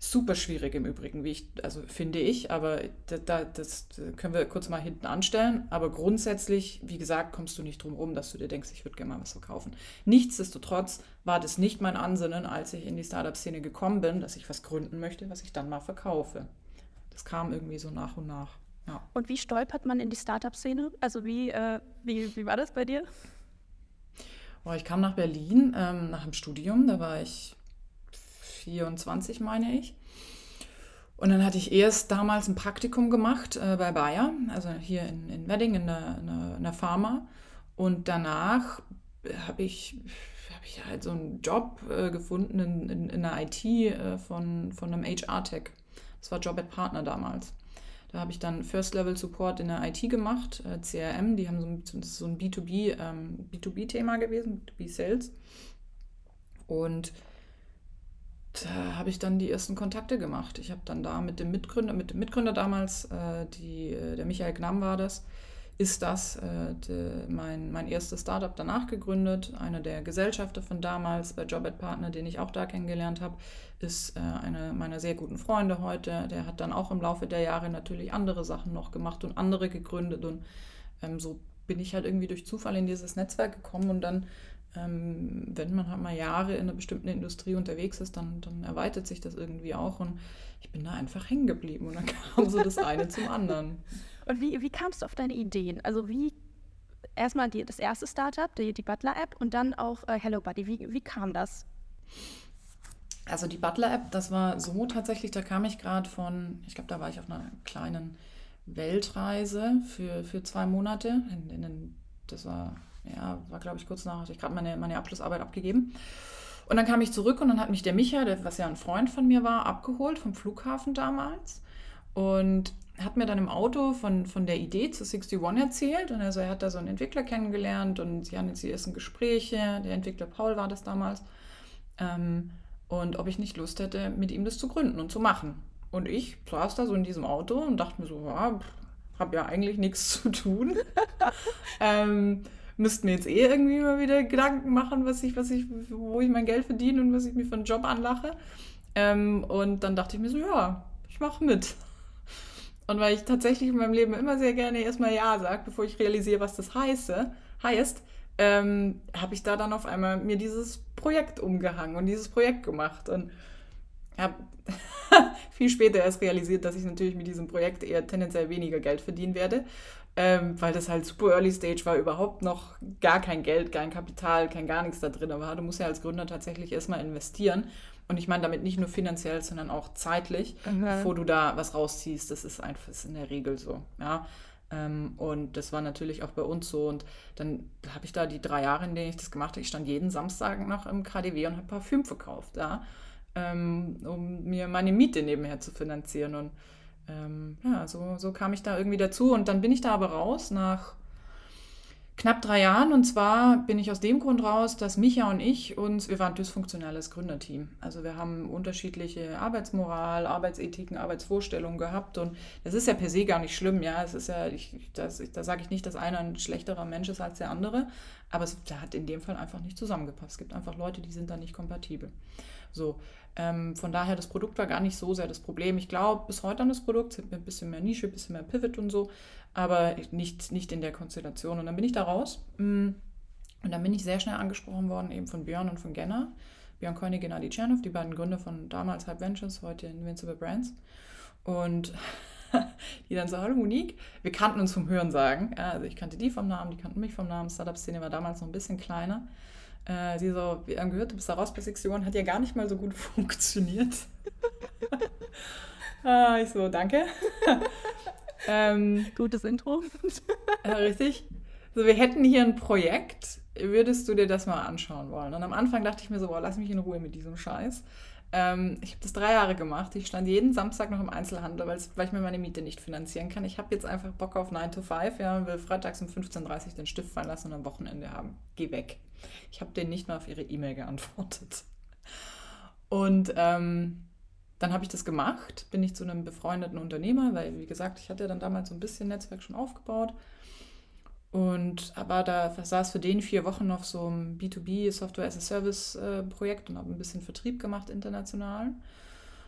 Super schwierig im Übrigen, wie ich, also finde ich, aber da, das können wir kurz mal hinten anstellen. Aber grundsätzlich, wie gesagt, kommst du nicht drum rum, dass du dir denkst, ich würde gerne mal was verkaufen. Nichtsdestotrotz war das nicht mein Ansinnen, als ich in die Startup-Szene gekommen bin, dass ich was gründen möchte, was ich dann mal verkaufe. Das kam irgendwie so nach und nach. Ja. Und wie stolpert man in die Startup-Szene? Also wie, äh, wie, wie war das bei dir? Oh, ich kam nach Berlin ähm, nach dem Studium, da war ich 24, meine ich. Und dann hatte ich erst damals ein Praktikum gemacht äh, bei Bayer, also hier in, in Wedding in der, in, der, in der Pharma. Und danach habe ich, hab ich halt so einen Job äh, gefunden in, in, in der IT äh, von, von einem HR-Tech. Das war Job at Partner damals. Da habe ich dann First Level Support in der IT gemacht, äh, CRM, die haben so ein, das ist so ein B2B, ähm, B2B-Thema gewesen, B2B Sales. Und da habe ich dann die ersten Kontakte gemacht. Ich habe dann da mit dem Mitgründer, mit dem Mitgründer damals, äh, die, äh, der Michael Gnamm war das, ist das äh, de, mein, mein erstes Startup danach gegründet. Einer der Gesellschafter von damals bei Jobet Partner, den ich auch da kennengelernt habe, ist äh, einer meiner sehr guten Freunde heute. Der hat dann auch im Laufe der Jahre natürlich andere Sachen noch gemacht und andere gegründet. Und ähm, so bin ich halt irgendwie durch Zufall in dieses Netzwerk gekommen und dann ähm, wenn man halt mal Jahre in einer bestimmten Industrie unterwegs ist, dann, dann erweitert sich das irgendwie auch. Und ich bin da einfach hängen geblieben und dann kam so das eine zum anderen. Und wie, wie kamst du auf deine Ideen? Also wie erstmal die, das erste Startup, die, die Butler-App und dann auch äh, Hello Buddy. Wie, wie kam das? Also die Butler-App, das war so tatsächlich, da kam ich gerade von, ich glaube, da war ich auf einer kleinen Weltreise für, für zwei Monate. In, in das war ja, war glaube ich kurz nach, hatte ich gerade meine, meine Abschlussarbeit abgegeben. Und dann kam ich zurück und dann hat mich der Micha, der, was ja ein Freund von mir war, abgeholt vom Flughafen damals und hat mir dann im Auto von, von der Idee zu 61 erzählt. Und also er hat da so einen Entwickler kennengelernt und sie hatten jetzt die ersten Gespräche. Der Entwickler Paul war das damals. Ähm, und ob ich nicht Lust hätte, mit ihm das zu gründen und zu machen. Und ich saß da so in diesem Auto und dachte mir so, ja, habe ja eigentlich nichts zu tun. ähm, müssten mir jetzt eh irgendwie mal wieder Gedanken machen, was ich, was ich, wo ich mein Geld verdiene und was ich mir für einen Job anlache. Ähm, und dann dachte ich mir so, ja, ich mache mit. Und weil ich tatsächlich in meinem Leben immer sehr gerne erstmal Ja sage, bevor ich realisiere, was das heiße, heißt, ähm, habe ich da dann auf einmal mir dieses Projekt umgehangen und dieses Projekt gemacht. Und habe viel später erst realisiert, dass ich natürlich mit diesem Projekt eher tendenziell weniger Geld verdienen werde ähm, weil das halt super Early Stage war, überhaupt noch gar kein Geld, kein Kapital, kein gar nichts da drin war. Du musst ja als Gründer tatsächlich erstmal investieren. Und ich meine damit nicht nur finanziell, sondern auch zeitlich, mhm. bevor du da was rausziehst. Das ist einfach ist in der Regel so. Ja. Ähm, und das war natürlich auch bei uns so. Und dann habe ich da die drei Jahre, in denen ich das gemacht habe, ich stand jeden Samstag noch im KDW und habe Parfüm verkauft, ja, ähm, um mir meine Miete nebenher zu finanzieren. Und ähm, ja, so, so kam ich da irgendwie dazu. Und dann bin ich da aber raus nach knapp drei Jahren. Und zwar bin ich aus dem Grund raus, dass Micha und ich uns, wir waren ein dysfunktionales Gründerteam. Also wir haben unterschiedliche Arbeitsmoral, Arbeitsethiken, Arbeitsvorstellungen gehabt. Und das ist ja per se gar nicht schlimm. Ja, es ist ja, ich, das, da sage ich nicht, dass einer ein schlechterer Mensch ist als der andere. Aber es hat in dem Fall einfach nicht zusammengepasst. Es gibt einfach Leute, die sind da nicht kompatibel. So, ähm, von daher, das Produkt war gar nicht so sehr das Problem. Ich glaube, bis heute an das Produkt sind wir ein bisschen mehr Nische, ein bisschen mehr Pivot und so aber nicht, nicht in der Konstellation. Und dann bin ich da raus mm, und dann bin ich sehr schnell angesprochen worden, eben von Björn und von Genner. Björn Koenig, Gennady Tschernov, die beiden Gründer von damals Hype Ventures, heute Invincible Brands. Und die dann so, hallo Monique, wir kannten uns vom Hören sagen. Ja, also ich kannte die vom Namen, die kannten mich vom Namen. Startup-Szene war damals noch ein bisschen kleiner. Äh, sie so, wir haben gehört, du bist da raus bei Sektion, hat ja gar nicht mal so gut funktioniert. ah, ich so, danke. Ähm, Gutes Intro. äh, richtig. So, wir hätten hier ein Projekt. Würdest du dir das mal anschauen wollen? Und am Anfang dachte ich mir so, boah, lass mich in Ruhe mit diesem Scheiß. Ähm, ich habe das drei Jahre gemacht. Ich stand jeden Samstag noch im Einzelhandel, weil ich mir meine Miete nicht finanzieren kann. Ich habe jetzt einfach Bock auf 9 to 5 ja, und will freitags um 15.30 Uhr den Stift fallen lassen und am Wochenende haben. Geh weg. Ich habe denen nicht mal auf ihre E-Mail geantwortet. Und ähm, dann habe ich das gemacht, bin ich zu einem befreundeten Unternehmer, weil, wie gesagt, ich hatte dann damals so ein bisschen Netzwerk schon aufgebaut. Und aber da saß für den vier Wochen auf so einem B2B Software as a Service äh, Projekt und habe ein bisschen Vertrieb gemacht international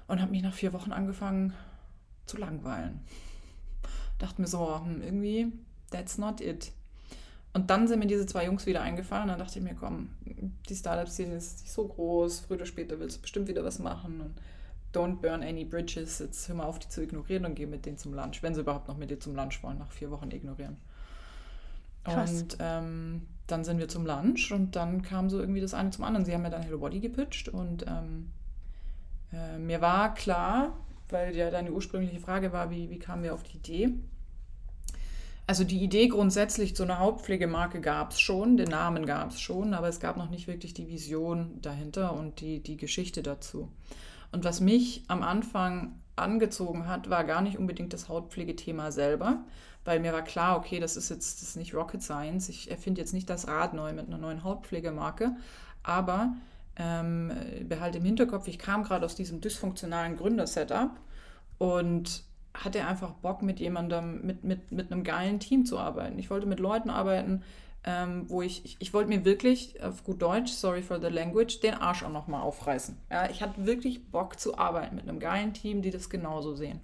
und habe mich nach vier Wochen angefangen zu langweilen. Dachte mir so, hm, irgendwie, that's not it. Und dann sind mir diese zwei Jungs wieder eingefallen und dann dachte ich mir, komm, die Startup-Szene ist nicht so groß, früher oder später willst du bestimmt wieder was machen. Und don't burn any bridges, jetzt hör mal auf, die zu ignorieren und geh mit denen zum Lunch, wenn sie überhaupt noch mit dir zum Lunch wollen, nach vier Wochen ignorieren. Krass. Und ähm, dann sind wir zum Lunch und dann kam so irgendwie das eine zum anderen. Sie haben mir dann Hello Body gepitcht und ähm, äh, mir war klar, weil ja deine ursprüngliche Frage war, wie, wie kamen wir auf die Idee? Also die Idee grundsätzlich zu einer Hauptpflegemarke gab es schon, den Namen gab es schon, aber es gab noch nicht wirklich die Vision dahinter und die, die Geschichte dazu. Und was mich am Anfang angezogen hat, war gar nicht unbedingt das Hautpflegethema selber, weil mir war klar, okay, das ist jetzt das ist nicht Rocket Science. Ich erfinde jetzt nicht das Rad neu mit einer neuen Hautpflegemarke, aber ähm, behalte im Hinterkopf, ich kam gerade aus diesem dysfunktionalen Gründersetup und hatte einfach Bock, mit jemandem, mit, mit, mit einem geilen Team zu arbeiten. Ich wollte mit Leuten arbeiten, ähm, wo ich, ich, ich wollte mir wirklich, auf gut Deutsch, sorry for the language, den Arsch auch nochmal aufreißen. Ja, ich hatte wirklich Bock zu arbeiten mit einem geilen Team, die das genauso sehen.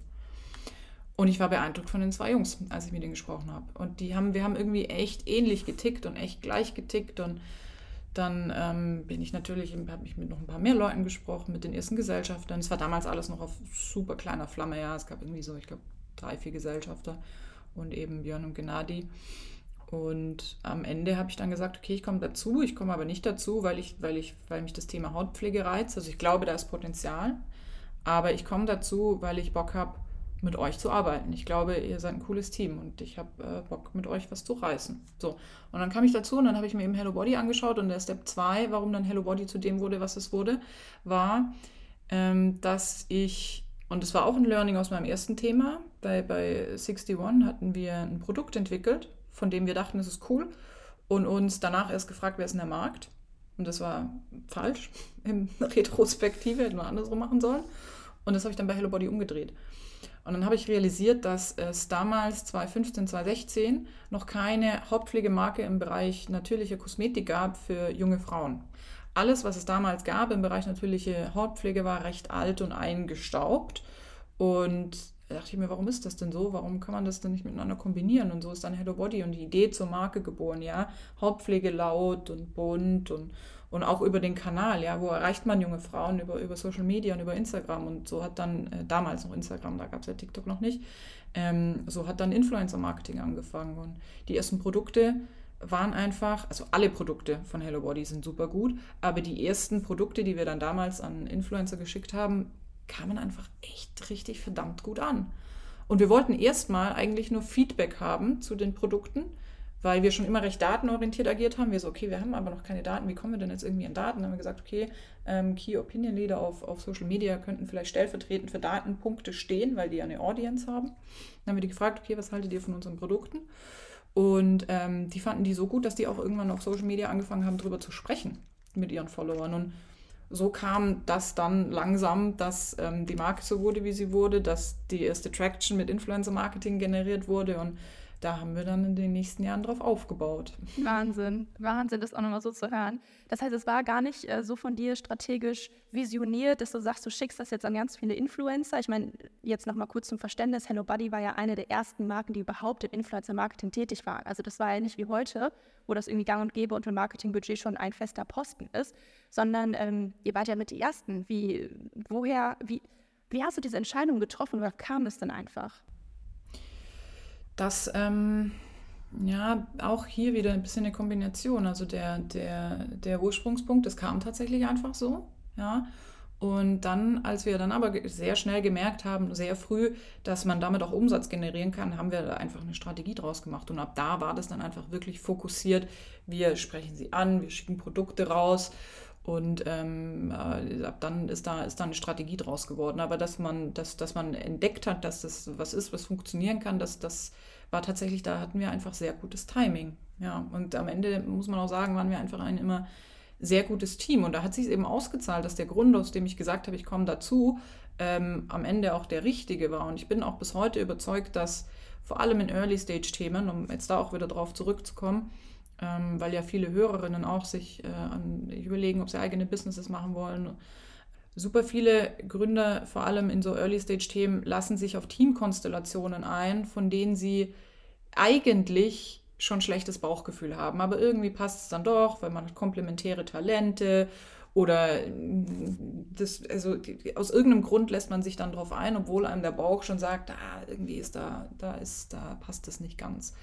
Und ich war beeindruckt von den zwei Jungs, als ich mit denen gesprochen habe. Und die haben, wir haben irgendwie echt ähnlich getickt und echt gleich getickt. Und dann ähm, bin ich natürlich, habe ich mit noch ein paar mehr Leuten gesprochen, mit den ersten Gesellschaftern. Es war damals alles noch auf super kleiner Flamme, ja. Es gab irgendwie so, ich glaube, drei, vier Gesellschafter und eben Björn und Gennady. Und am Ende habe ich dann gesagt, okay, ich komme dazu, ich komme aber nicht dazu, weil, ich, weil, ich, weil mich das Thema Hautpflege reizt. Also ich glaube, da ist Potenzial. Aber ich komme dazu, weil ich Bock habe, mit euch zu arbeiten. Ich glaube, ihr seid ein cooles Team und ich habe äh, Bock, mit euch was zu reißen. So. Und dann kam ich dazu und dann habe ich mir eben Hello Body angeschaut und der Step 2, warum dann Hello Body zu dem wurde, was es wurde, war, ähm, dass ich, und das war auch ein Learning aus meinem ersten Thema, bei, bei 61 hatten wir ein Produkt entwickelt, von dem wir dachten, es ist cool und uns danach erst gefragt, wer ist denn der Markt? Und das war falsch in Retrospektive, hätten wir andersrum machen sollen. Und das habe ich dann bei Hello Body umgedreht. Und dann habe ich realisiert, dass es damals 2015, 2016 noch keine Hauptpflegemarke im Bereich natürliche Kosmetik gab für junge Frauen. Alles, was es damals gab im Bereich natürliche Hautpflege, war recht alt und eingestaubt. Und da dachte ich mir, warum ist das denn so? Warum kann man das denn nicht miteinander kombinieren? Und so ist dann Hello Body und die Idee zur Marke geboren, ja. Hauptpflege laut und bunt und, und auch über den Kanal, ja. Wo erreicht man junge Frauen? Über, über Social Media und über Instagram. Und so hat dann, äh, damals noch Instagram, da gab es ja TikTok noch nicht, ähm, so hat dann Influencer-Marketing angefangen. Und die ersten Produkte waren einfach, also alle Produkte von Hello Body sind super gut, aber die ersten Produkte, die wir dann damals an Influencer geschickt haben, kamen einfach echt richtig verdammt gut an. Und wir wollten erstmal eigentlich nur Feedback haben zu den Produkten, weil wir schon immer recht datenorientiert agiert haben. Wir so, okay, wir haben aber noch keine Daten, wie kommen wir denn jetzt irgendwie an Daten? Dann haben wir gesagt, okay, ähm, Key Opinion Leader auf, auf Social Media könnten vielleicht stellvertretend für Datenpunkte stehen, weil die eine Audience haben. Dann haben wir die gefragt, okay, was haltet ihr von unseren Produkten? Und ähm, die fanden die so gut, dass die auch irgendwann auf Social Media angefangen haben, darüber zu sprechen mit ihren Followern. Und so kam das dann langsam, dass ähm, die Marke so wurde, wie sie wurde, dass die erste Traction mit Influencer-Marketing generiert wurde und da haben wir dann in den nächsten Jahren drauf aufgebaut. Wahnsinn, Wahnsinn, das auch nochmal so zu hören. Das heißt, es war gar nicht äh, so von dir strategisch visioniert, dass du sagst, du schickst das jetzt an ganz viele Influencer. Ich meine, jetzt nochmal kurz zum Verständnis, Hello Buddy war ja eine der ersten Marken, die überhaupt im Influencer-Marketing tätig waren. Also das war ja nicht wie heute, wo das irgendwie gang und gäbe und ein Marketingbudget schon ein fester Posten ist, sondern ähm, ihr wart ja mit die Ersten. Wie, woher, wie, wie hast du diese Entscheidung getroffen oder kam es denn einfach? Dass ähm, ja auch hier wieder ein bisschen eine Kombination. Also der, der, der Ursprungspunkt, das kam tatsächlich einfach so, ja. Und dann, als wir dann aber sehr schnell gemerkt haben, sehr früh, dass man damit auch Umsatz generieren kann, haben wir da einfach eine Strategie draus gemacht. Und ab da war das dann einfach wirklich fokussiert. Wir sprechen sie an, wir schicken Produkte raus und ähm, äh, ab dann ist da, ist da eine Strategie draus geworden. Aber dass man, dass, dass man entdeckt hat, dass das was ist, was funktionieren kann, das, das war tatsächlich, da hatten wir einfach sehr gutes Timing. Ja, und am Ende muss man auch sagen, waren wir einfach ein immer sehr gutes Team. Und da hat sich eben ausgezahlt, dass der Grund, aus dem ich gesagt habe, ich komme dazu, ähm, am Ende auch der richtige war. Und ich bin auch bis heute überzeugt, dass vor allem in Early-Stage-Themen, um jetzt da auch wieder drauf zurückzukommen, ähm, weil ja viele Hörerinnen auch sich äh, an, überlegen, ob sie eigene Businesses machen wollen. Super viele Gründer, vor allem in so Early-Stage-Themen, lassen sich auf Teamkonstellationen ein, von denen sie eigentlich schon schlechtes Bauchgefühl haben. Aber irgendwie passt es dann doch, weil man hat komplementäre Talente oder das, also aus irgendeinem Grund lässt man sich dann darauf ein, obwohl einem der Bauch schon sagt, ah, irgendwie ist da, da ist, da passt es nicht ganz.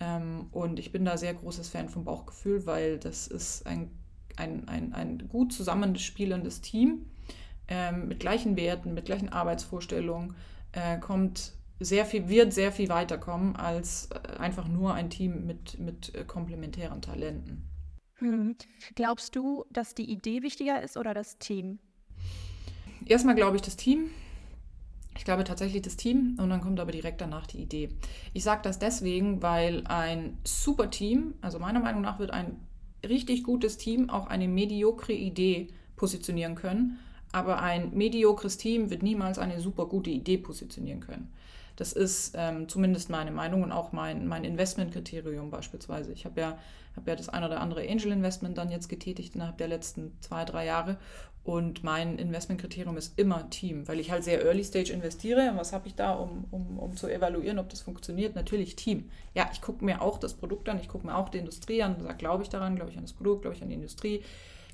Ähm, und ich bin da sehr großes Fan vom Bauchgefühl, weil das ist ein, ein, ein, ein gut zusammenspielendes Team ähm, mit gleichen Werten, mit gleichen Arbeitsvorstellungen, äh, kommt sehr viel, wird sehr viel weiterkommen als äh, einfach nur ein Team mit, mit äh, komplementären Talenten. Hm. Glaubst du, dass die Idee wichtiger ist oder das Team? Erstmal glaube ich das Team. Ich glaube tatsächlich das Team und dann kommt aber direkt danach die Idee. Ich sage das deswegen, weil ein super Team, also meiner Meinung nach wird ein richtig gutes Team auch eine mediokre Idee positionieren können, aber ein mediokres Team wird niemals eine super gute Idee positionieren können. Das ist ähm, zumindest meine Meinung und auch mein, mein Investmentkriterium beispielsweise. Ich habe ja, hab ja das ein oder andere Angel Investment dann jetzt getätigt innerhalb der letzten zwei, drei Jahre und mein Investmentkriterium ist immer Team, weil ich halt sehr early stage investiere. Und was habe ich da, um, um, um zu evaluieren, ob das funktioniert? Natürlich Team. Ja, ich gucke mir auch das Produkt an, ich gucke mir auch die Industrie an sage, glaube ich daran, glaube ich an das Produkt, glaube ich an die Industrie,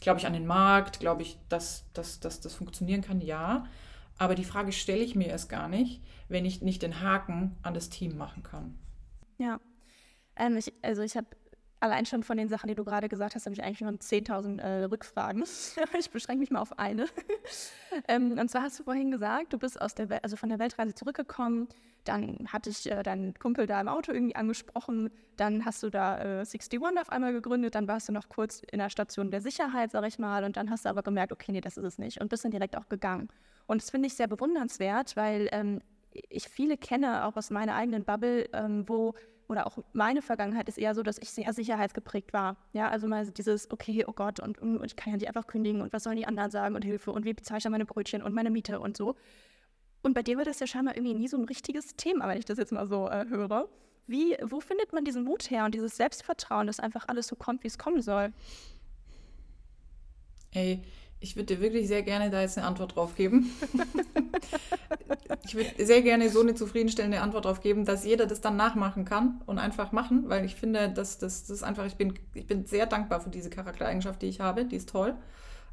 glaube ich an den Markt, glaube ich, dass, dass, dass das funktionieren kann? Ja. Aber die Frage stelle ich mir erst gar nicht, wenn ich nicht den Haken an das Team machen kann. Ja. Ähm, ich, also ich habe allein schon von den Sachen, die du gerade gesagt hast, habe ich eigentlich schon 10.000 äh, Rückfragen. ich beschränke mich mal auf eine. ähm, und zwar hast du vorhin gesagt, du bist aus der Wel also von der Weltreise zurückgekommen. Dann hatte ich äh, deinen Kumpel da im Auto irgendwie angesprochen. Dann hast du da äh, 61 auf einmal gegründet. Dann warst du noch kurz in der Station der Sicherheit, sag ich mal. Und dann hast du aber gemerkt, okay, nee, das ist es nicht. Und bist dann direkt auch gegangen. Und das finde ich sehr bewundernswert, weil ähm, ich viele kenne, auch aus meiner eigenen Bubble, ähm, wo oder auch meine Vergangenheit ist eher so, dass ich sehr sicherheitsgeprägt war. Ja, also mal dieses, okay, oh Gott, und, und ich kann ja nicht einfach kündigen und was sollen die anderen sagen und Hilfe und wie bezahle ich dann meine Brötchen und meine Miete und so. Und bei dir war das ja scheinbar irgendwie nie so ein richtiges Thema, wenn ich das jetzt mal so äh, höre. Wie, wo findet man diesen Mut her und dieses Selbstvertrauen, dass einfach alles so kommt, wie es kommen soll? Ey, ich würde dir wirklich sehr gerne da jetzt eine Antwort drauf geben. ich würde sehr gerne so eine zufriedenstellende Antwort drauf geben, dass jeder das dann nachmachen kann und einfach machen, weil ich finde, dass das, das einfach, ich bin, ich bin sehr dankbar für diese Charaktereigenschaft, die ich habe, die ist toll.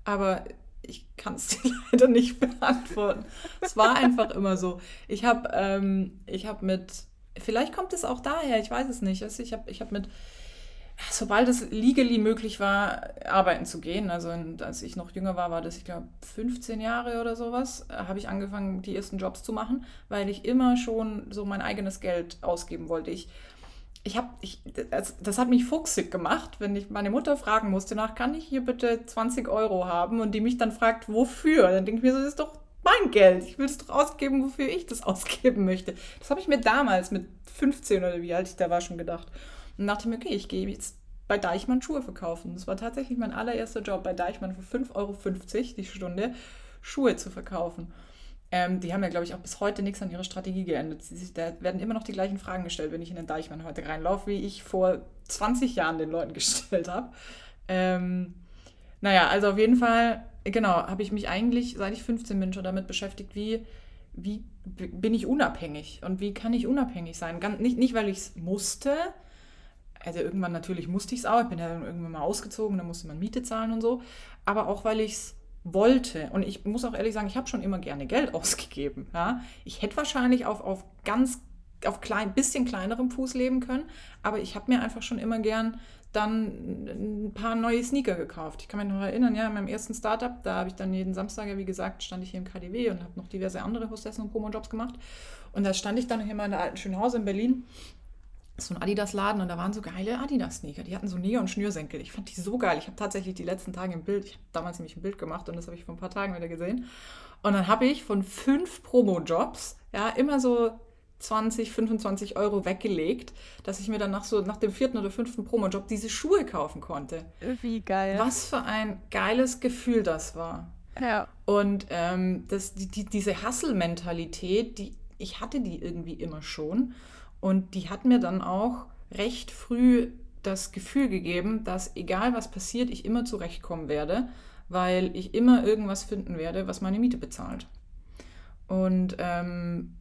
Aber ich kann es dir leider nicht beantworten. es war einfach immer so. Ich habe ähm, hab mit, vielleicht kommt es auch daher, ich weiß es nicht. Also ich habe ich hab mit sobald es legally möglich war, arbeiten zu gehen, also als ich noch jünger war, war das, ich glaube, 15 Jahre oder sowas, äh, habe ich angefangen, die ersten Jobs zu machen, weil ich immer schon so mein eigenes Geld ausgeben wollte. Ich, ich habe, ich, das, das, hat mich fuchsig gemacht, wenn ich meine Mutter fragen musste nach, kann ich hier bitte 20 Euro haben? Und die mich dann fragt, wofür? Dann denke ich mir so, das ist doch mein Geld. Ich will es doch ausgeben, wofür ich das ausgeben möchte. Das habe ich mir damals mit 15 oder wie alt ich da war schon gedacht. Und dachte mir, okay, ich gehe jetzt bei Deichmann Schuhe verkaufen. Das war tatsächlich mein allererster Job bei Deichmann für 5,50 Euro die Stunde Schuhe zu verkaufen. Ähm, die haben ja, glaube ich, auch bis heute nichts an ihrer Strategie geändert. Da werden immer noch die gleichen Fragen gestellt, wenn ich in den Deichmann heute reinlaufe, wie ich vor 20 Jahren den Leuten gestellt habe. Ähm, naja, also auf jeden Fall, genau, habe ich mich eigentlich, seit ich 15 bin, schon damit beschäftigt, wie, wie bin ich unabhängig und wie kann ich unabhängig sein. Ganz, nicht, nicht, weil ich es musste, also irgendwann natürlich musste ich es auch, ich bin ja dann irgendwann mal ausgezogen, dann musste man Miete zahlen und so, aber auch weil ich es wollte. Und ich muss auch ehrlich sagen, ich habe schon immer gerne Geld ausgegeben. Ja? Ich hätte wahrscheinlich auf, auf ganz, auf klein, bisschen kleinerem Fuß leben können, aber ich habe mir einfach schon immer gern dann ein paar neue Sneaker gekauft. Ich kann mich noch erinnern, ja, in meinem ersten Startup, da habe ich dann jeden Samstag, wie gesagt, stand ich hier im KDW und habe noch diverse andere Hostessen und Promo-Jobs gemacht. Und da stand ich dann hier in der alten Schönhause in Berlin so ein Adidas-Laden und da waren so geile Adidas-Sneaker. Die hatten so Neon-Schnürsenkel. Ich fand die so geil. Ich habe tatsächlich die letzten Tage ein Bild, ich habe damals nämlich ein Bild gemacht und das habe ich vor ein paar Tagen wieder gesehen. Und dann habe ich von fünf Promo-Jobs, ja, immer so 20, 25 Euro weggelegt, dass ich mir dann nach so nach dem vierten oder fünften Promo-Job diese Schuhe kaufen konnte. Wie geil. Was für ein geiles Gefühl das war. Ja. Und ähm, das, die, die, diese Hustle-Mentalität, die, ich hatte die irgendwie immer schon. Und die hat mir dann auch recht früh das Gefühl gegeben, dass egal was passiert, ich immer zurechtkommen werde, weil ich immer irgendwas finden werde, was meine Miete bezahlt. Und ähm,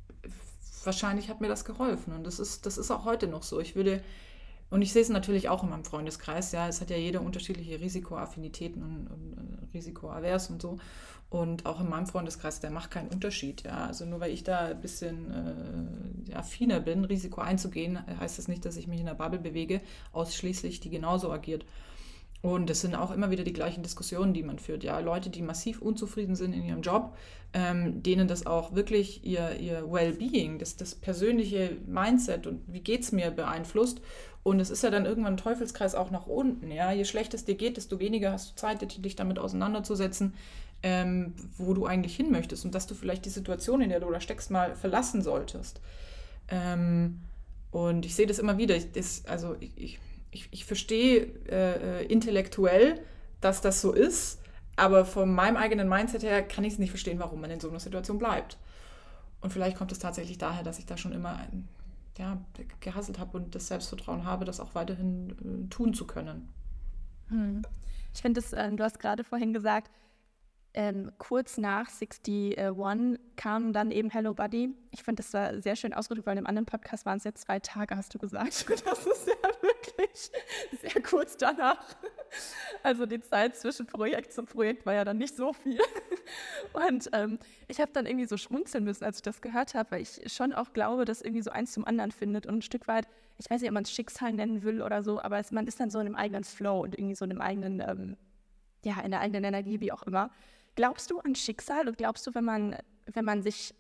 wahrscheinlich hat mir das geholfen. Und das ist, das ist auch heute noch so. Ich würde, und ich sehe es natürlich auch in meinem Freundeskreis, ja, es hat ja jeder unterschiedliche Risikoaffinitäten und, und, und Risikoavers und so. Und auch in meinem Freundeskreis, der macht keinen Unterschied. Ja. Also nur weil ich da ein bisschen äh, affiner bin, Risiko einzugehen, heißt das nicht, dass ich mich in der Bubble bewege, ausschließlich, die genauso agiert. Und es sind auch immer wieder die gleichen Diskussionen, die man führt. Ja, Leute, die massiv unzufrieden sind in ihrem Job, ähm, denen das auch wirklich ihr, ihr Well-Being, das, das persönliche Mindset und wie geht es mir beeinflusst. Und es ist ja dann irgendwann ein Teufelskreis auch nach unten. Ja, je schlechter es dir geht, desto weniger hast du Zeit, dich damit auseinanderzusetzen ähm, wo du eigentlich hin möchtest und dass du vielleicht die Situation, in der du da steckst, mal verlassen solltest. Ähm, und ich sehe das immer wieder. Ich, das, also ich, ich, ich verstehe äh, intellektuell, dass das so ist, aber von meinem eigenen Mindset her kann ich es nicht verstehen, warum man in so einer Situation bleibt. Und vielleicht kommt es tatsächlich daher, dass ich da schon immer ein, ja, gehasselt habe und das Selbstvertrauen habe, das auch weiterhin äh, tun zu können. Hm. Ich finde, äh, du hast gerade vorhin gesagt, ähm, kurz nach 61 kam dann eben Hello Buddy. Ich fand das war sehr schön ausgedrückt, weil im anderen Podcast waren es jetzt zwei Tage, hast du gesagt. Das ist ja wirklich sehr kurz danach. Also die Zeit zwischen Projekt zum Projekt war ja dann nicht so viel. Und ähm, ich habe dann irgendwie so schmunzeln müssen, als ich das gehört habe, weil ich schon auch glaube, dass irgendwie so eins zum anderen findet und ein Stück weit, ich weiß nicht, ob man es Schicksal nennen will oder so, aber es, man ist dann so in einem eigenen Flow und irgendwie so in einem eigenen, ähm, ja, in der eigenen Energie, wie auch immer. Glaubst du an Schicksal und glaubst du, wenn man, wenn man sich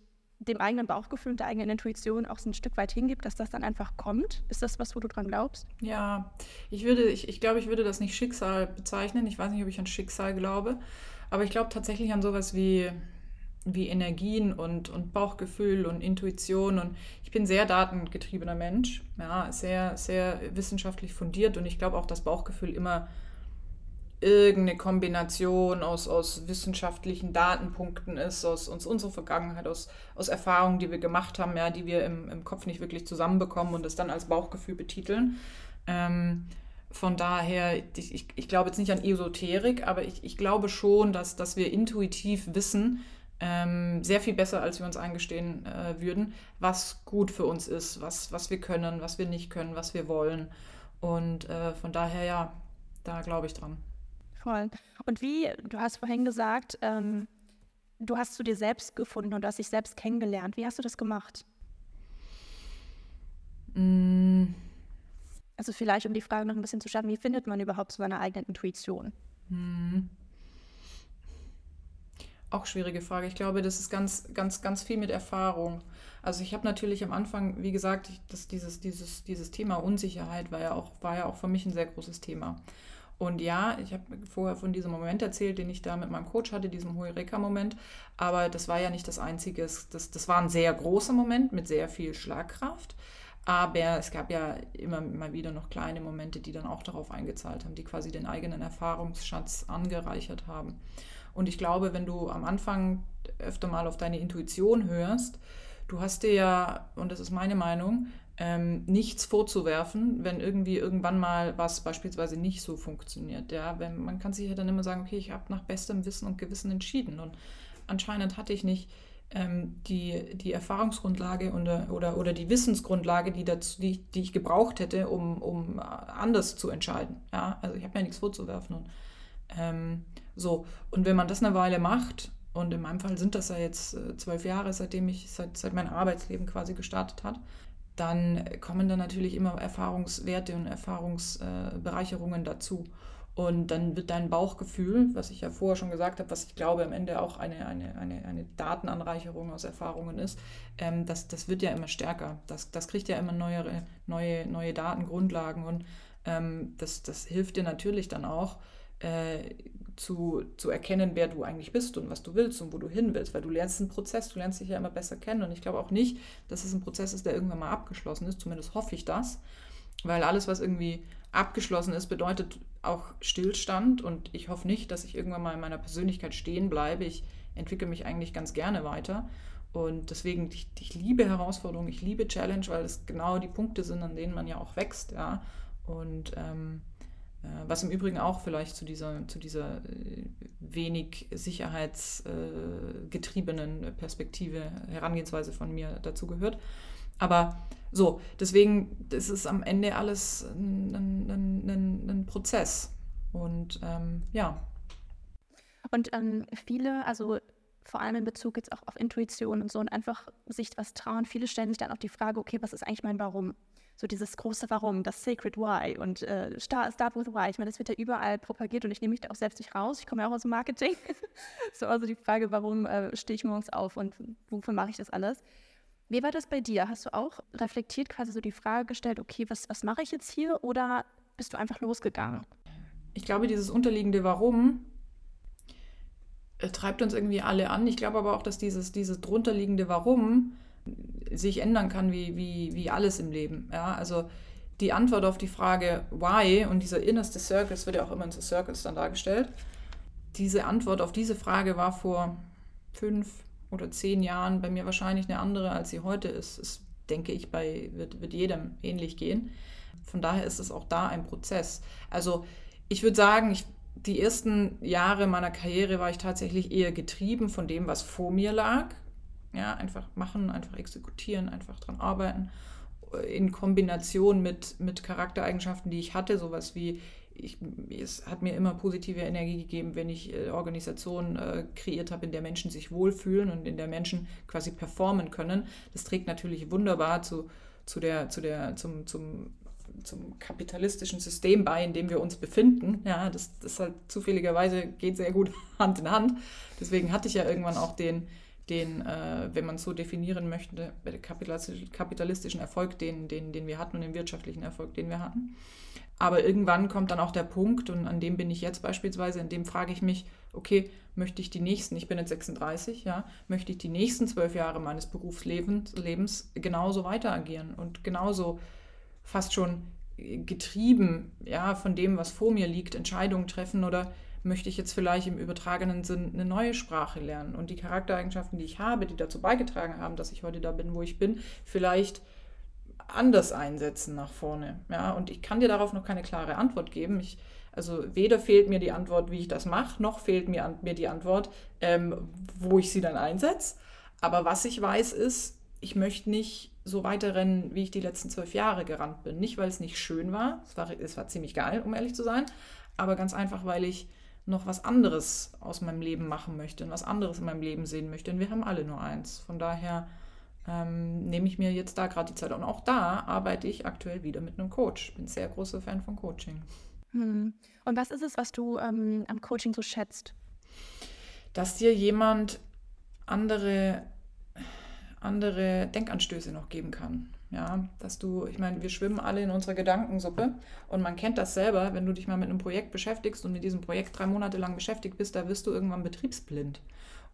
dem eigenen Bauchgefühl und der eigenen Intuition auch so ein Stück weit hingibt, dass das dann einfach kommt? Ist das was, wo du dran glaubst? Ja, ich würde, ich, ich glaube, ich würde das nicht Schicksal bezeichnen. Ich weiß nicht, ob ich an Schicksal glaube, aber ich glaube tatsächlich an sowas wie, wie Energien und, und Bauchgefühl und Intuition. Und ich bin sehr datengetriebener Mensch, ja, sehr, sehr wissenschaftlich fundiert und ich glaube auch, dass Bauchgefühl immer irgendeine Kombination aus, aus wissenschaftlichen Datenpunkten ist, aus, aus unserer Vergangenheit, aus, aus Erfahrungen, die wir gemacht haben, ja, die wir im, im Kopf nicht wirklich zusammenbekommen und es dann als Bauchgefühl betiteln. Ähm, von daher, ich, ich, ich, glaube jetzt nicht an Esoterik, aber ich, ich glaube schon, dass, dass wir intuitiv wissen, ähm, sehr viel besser, als wir uns eingestehen äh, würden, was gut für uns ist, was, was wir können, was wir nicht können, was wir wollen. Und äh, von daher, ja, da glaube ich dran. Voll. Und wie, du hast vorhin gesagt, ähm, du hast zu dir selbst gefunden und du hast dich selbst kennengelernt. Wie hast du das gemacht? Mm. Also vielleicht, um die Frage noch ein bisschen zu schaffen, wie findet man überhaupt so seine eigene Intuition? Hm. Auch schwierige Frage. Ich glaube, das ist ganz, ganz, ganz viel mit Erfahrung. Also ich habe natürlich am Anfang, wie gesagt, das, dieses, dieses, dieses Thema Unsicherheit war ja, auch, war ja auch für mich ein sehr großes Thema. Und ja, ich habe vorher von diesem Moment erzählt, den ich da mit meinem Coach hatte, diesem Heureka-Moment. Aber das war ja nicht das Einzige. Das, das war ein sehr großer Moment mit sehr viel Schlagkraft. Aber es gab ja immer mal wieder noch kleine Momente, die dann auch darauf eingezahlt haben, die quasi den eigenen Erfahrungsschatz angereichert haben. Und ich glaube, wenn du am Anfang öfter mal auf deine Intuition hörst, du hast dir ja, und das ist meine Meinung, ähm, nichts vorzuwerfen, wenn irgendwie irgendwann mal was beispielsweise nicht so funktioniert. Ja, wenn, man kann sich ja dann immer sagen, okay, ich habe nach bestem Wissen und Gewissen entschieden und anscheinend hatte ich nicht ähm, die, die Erfahrungsgrundlage oder, oder, oder die Wissensgrundlage, die, dazu, die, die ich gebraucht hätte, um, um anders zu entscheiden. Ja, also ich habe mir nichts vorzuwerfen und ähm, so. Und wenn man das eine Weile macht, und in meinem Fall sind das ja jetzt äh, zwölf Jahre, seitdem ich, seit, seit mein Arbeitsleben quasi gestartet hat, dann kommen dann natürlich immer Erfahrungswerte und Erfahrungsbereicherungen dazu. Und dann wird dein Bauchgefühl, was ich ja vorher schon gesagt habe, was ich glaube am Ende auch eine, eine, eine, eine Datenanreicherung aus Erfahrungen ist, ähm, das, das wird ja immer stärker. Das, das kriegt ja immer neuere, neue, neue Datengrundlagen und ähm, das, das hilft dir natürlich dann auch, äh, zu, zu erkennen, wer du eigentlich bist und was du willst und wo du hin willst, weil du lernst einen Prozess, du lernst dich ja immer besser kennen. Und ich glaube auch nicht, dass es ein Prozess ist, der irgendwann mal abgeschlossen ist, zumindest hoffe ich das, weil alles, was irgendwie abgeschlossen ist, bedeutet auch Stillstand. Und ich hoffe nicht, dass ich irgendwann mal in meiner Persönlichkeit stehen bleibe. Ich entwickle mich eigentlich ganz gerne weiter. Und deswegen, ich, ich liebe Herausforderungen, ich liebe Challenge, weil es genau die Punkte sind, an denen man ja auch wächst, ja. Und ähm, äh, was im Übrigen auch vielleicht zu dieser, zu dieser äh, wenig sicherheitsgetriebenen äh, Perspektive, Herangehensweise von mir dazu gehört. Aber so, deswegen ist am Ende alles ein, ein, ein, ein Prozess. Und ähm, ja. Und ähm, viele, also vor allem in Bezug jetzt auch auf Intuition und so und einfach sich was trauen, viele stellen sich dann auch die Frage, okay, was ist eigentlich mein Warum? So dieses große Warum, das Sacred Why und äh, start, start with Why. Ich meine, das wird ja überall propagiert und ich nehme mich da auch selbst nicht raus. Ich komme ja auch aus dem Marketing. so also die Frage, warum äh, stehe ich morgens auf und wofür mache ich das alles? Wie war das bei dir? Hast du auch reflektiert quasi so die Frage gestellt, okay, was, was mache ich jetzt hier oder bist du einfach losgegangen? Ich glaube, dieses unterliegende Warum äh, treibt uns irgendwie alle an. Ich glaube aber auch, dass dieses, dieses drunterliegende Warum sich ändern kann wie, wie, wie alles im Leben. Ja? Also die Antwort auf die Frage why und dieser innerste Circle, das wird ja auch immer in so Circles dann dargestellt, diese Antwort auf diese Frage war vor fünf oder zehn Jahren bei mir wahrscheinlich eine andere, als sie heute ist. Das denke ich, bei, wird, wird jedem ähnlich gehen. Von daher ist es auch da ein Prozess. Also ich würde sagen, ich, die ersten Jahre meiner Karriere war ich tatsächlich eher getrieben von dem, was vor mir lag. Ja, einfach machen, einfach exekutieren, einfach dran arbeiten. In Kombination mit, mit Charaktereigenschaften, die ich hatte, sowas wie, ich, es hat mir immer positive Energie gegeben, wenn ich äh, Organisationen äh, kreiert habe, in der Menschen sich wohlfühlen und in der Menschen quasi performen können. Das trägt natürlich wunderbar zu, zu der, zu der, zum, zum, zum kapitalistischen System bei, in dem wir uns befinden. Ja, das, das halt zufälligerweise geht sehr gut Hand in Hand. Deswegen hatte ich ja irgendwann auch den, den, äh, wenn man es so definieren möchte, kapitalistischen Erfolg, den, den, den wir hatten und den wirtschaftlichen Erfolg, den wir hatten. Aber irgendwann kommt dann auch der Punkt, und an dem bin ich jetzt beispielsweise, in dem frage ich mich, okay, möchte ich die nächsten, ich bin jetzt 36, ja, möchte ich die nächsten zwölf Jahre meines Berufslebens Lebens genauso weiter agieren und genauso fast schon getrieben, ja, von dem, was vor mir liegt, Entscheidungen treffen oder möchte ich jetzt vielleicht im übertragenen Sinn eine neue Sprache lernen und die Charaktereigenschaften, die ich habe, die dazu beigetragen haben, dass ich heute da bin, wo ich bin, vielleicht anders einsetzen nach vorne. Ja, und ich kann dir darauf noch keine klare Antwort geben. Ich, also weder fehlt mir die Antwort, wie ich das mache, noch fehlt mir, mir die Antwort, ähm, wo ich sie dann einsetze. Aber was ich weiß ist, ich möchte nicht so weiterrennen, wie ich die letzten zwölf Jahre gerannt bin. Nicht, weil es nicht schön war. Es war, es war ziemlich geil, um ehrlich zu sein. Aber ganz einfach, weil ich noch was anderes aus meinem Leben machen möchte und was anderes in meinem Leben sehen möchte. Und wir haben alle nur eins. Von daher ähm, nehme ich mir jetzt da gerade die Zeit. Und auch da arbeite ich aktuell wieder mit einem Coach. Ich bin sehr großer Fan von Coaching. Hm. Und was ist es, was du ähm, am Coaching so schätzt? Dass dir jemand andere, andere Denkanstöße noch geben kann. Ja, dass du, ich meine, wir schwimmen alle in unserer Gedankensuppe und man kennt das selber, wenn du dich mal mit einem Projekt beschäftigst und mit diesem Projekt drei Monate lang beschäftigt bist, da wirst du irgendwann betriebsblind.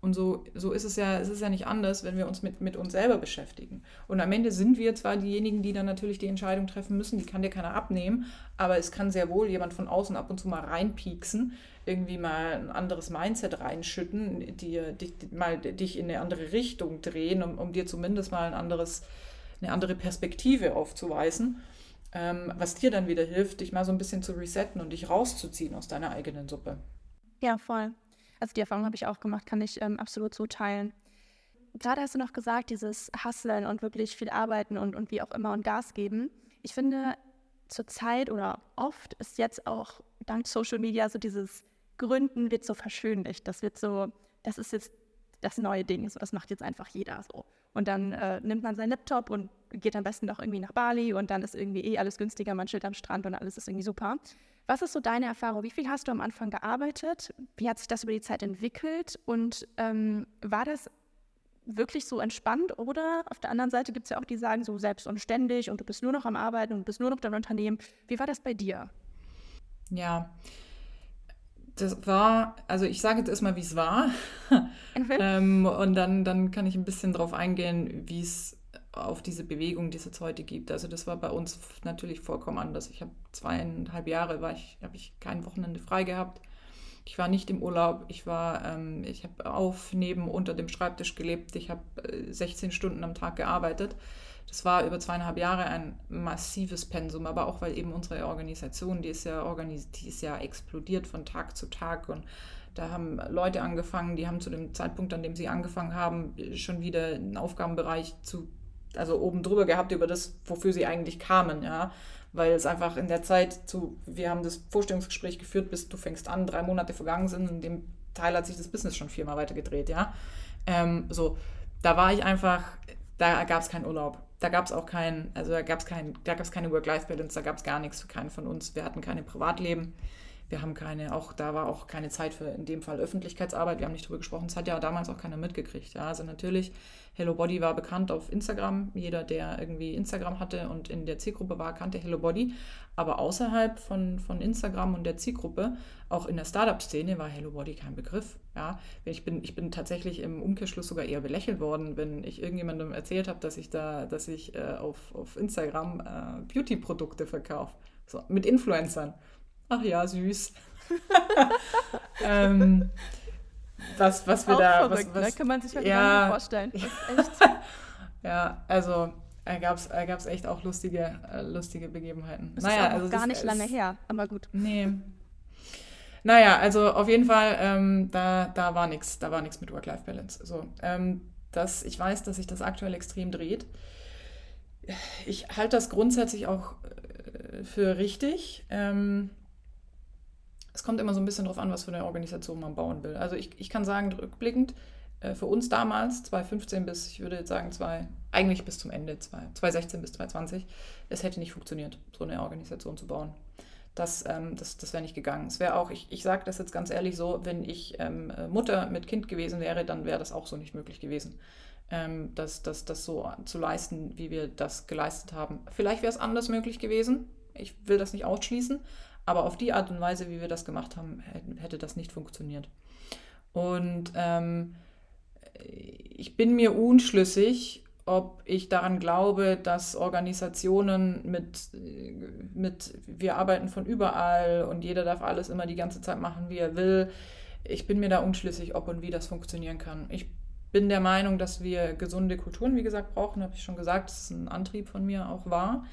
Und so, so ist es ja, es ist ja nicht anders, wenn wir uns mit, mit uns selber beschäftigen. Und am Ende sind wir zwar diejenigen, die dann natürlich die Entscheidung treffen müssen, die kann dir keiner abnehmen, aber es kann sehr wohl jemand von außen ab und zu mal reinpieksen, irgendwie mal ein anderes Mindset reinschütten, dir, dich, mal dich in eine andere Richtung drehen, um, um dir zumindest mal ein anderes, eine andere Perspektive aufzuweisen. Ähm, was dir dann wieder hilft, dich mal so ein bisschen zu resetten und dich rauszuziehen aus deiner eigenen Suppe. Ja, voll. Also die Erfahrung habe ich auch gemacht, kann ich ähm, absolut so teilen. Gerade hast du noch gesagt, dieses Hustlen und wirklich viel arbeiten und, und wie auch immer und Gas geben. Ich finde, zur Zeit oder oft ist jetzt auch dank Social Media so dieses Gründen wird so verschönlicht. Das wird so, das ist jetzt das neue Ding. So, das macht jetzt einfach jeder so. Und dann äh, nimmt man seinen Laptop und geht am besten noch irgendwie nach Bali und dann ist irgendwie eh alles günstiger, man chillt am Strand und alles ist irgendwie super. Was ist so deine Erfahrung? Wie viel hast du am Anfang gearbeitet? Wie hat sich das über die Zeit entwickelt? Und ähm, war das wirklich so entspannt? Oder auf der anderen Seite gibt es ja auch die, die sagen so selbst und ständig und du bist nur noch am Arbeiten und bist nur noch dein Unternehmen. Wie war das bei dir? Ja, das war, also ich sage jetzt erstmal, wie es war. ähm, und dann, dann kann ich ein bisschen darauf eingehen, wie es auf diese Bewegung, die es jetzt heute gibt. Also das war bei uns natürlich vollkommen anders. Ich habe zweieinhalb Jahre, war ich, habe ich kein Wochenende frei gehabt. Ich war nicht im Urlaub. Ich war, ähm, ich habe auf, neben, unter dem Schreibtisch gelebt. Ich habe äh, 16 Stunden am Tag gearbeitet. Das war über zweieinhalb Jahre ein massives Pensum, aber auch weil eben unsere Organisation, die ist ja organis die ist ja explodiert von Tag zu Tag und da haben Leute angefangen, die haben zu dem Zeitpunkt, an dem sie angefangen haben, schon wieder einen Aufgabenbereich zu also oben drüber gehabt über das, wofür sie eigentlich kamen, ja. Weil es einfach in der Zeit zu, wir haben das Vorstellungsgespräch geführt, bis du fängst an, drei Monate vergangen sind, in dem Teil hat sich das Business schon viermal weitergedreht, ja. Ähm, so, da war ich einfach, da gab es keinen Urlaub. Da gab es auch keinen, also da gab es kein, da gab es keine Work-Life-Balance, da gab es gar nichts für keinen von uns. Wir hatten keine Privatleben. Wir haben keine, auch da war auch keine Zeit für in dem Fall Öffentlichkeitsarbeit. Wir haben nicht drüber gesprochen. Das hat ja damals auch keiner mitgekriegt. Ja, also natürlich, Hello Body war bekannt auf Instagram. Jeder, der irgendwie Instagram hatte und in der Zielgruppe war, kannte Hello Body. Aber außerhalb von, von Instagram und der Zielgruppe, auch in der Startup-Szene, war Hello Body kein Begriff. Ja, ich bin, ich bin tatsächlich im Umkehrschluss sogar eher belächelt worden, wenn ich irgendjemandem erzählt habe, dass ich da, dass ich äh, auf, auf Instagram äh, Beauty-Produkte verkaufe. So, mit Influencern ach ja, süß. ähm, was, was wir Auch da. Verrückt, was, was, ne? Kann man sich halt ja, gar nicht vorstellen. ja, also da gab es gab's echt auch lustige, äh, lustige Begebenheiten. Das naja, ist auch also gar nicht ist, lange her, aber gut. Nee. Naja, also auf jeden Fall, ähm, da, da war nichts, da war nichts mit Work-Life-Balance. So, ähm, das, ich weiß, dass sich das aktuell extrem dreht. Ich halte das grundsätzlich auch äh, für richtig. Ähm, es kommt immer so ein bisschen darauf an, was für eine Organisation man bauen will. Also ich, ich kann sagen, rückblickend, äh, für uns damals, 2015 bis, ich würde jetzt sagen, zwei, eigentlich bis zum Ende, 2016 bis 2020, es hätte nicht funktioniert, so eine Organisation zu bauen. Das, ähm, das, das wäre nicht gegangen. Es wäre auch, ich, ich sage das jetzt ganz ehrlich so, wenn ich ähm, Mutter mit Kind gewesen wäre, dann wäre das auch so nicht möglich gewesen. Ähm, das, das, das so zu leisten, wie wir das geleistet haben. Vielleicht wäre es anders möglich gewesen. Ich will das nicht ausschließen, aber auf die Art und Weise, wie wir das gemacht haben, hätte das nicht funktioniert. Und ähm, ich bin mir unschlüssig, ob ich daran glaube, dass Organisationen mit, mit, wir arbeiten von überall und jeder darf alles immer die ganze Zeit machen, wie er will. Ich bin mir da unschlüssig, ob und wie das funktionieren kann. Ich bin der Meinung, dass wir gesunde Kulturen, wie gesagt, brauchen, habe ich schon gesagt, das ist ein Antrieb von mir auch war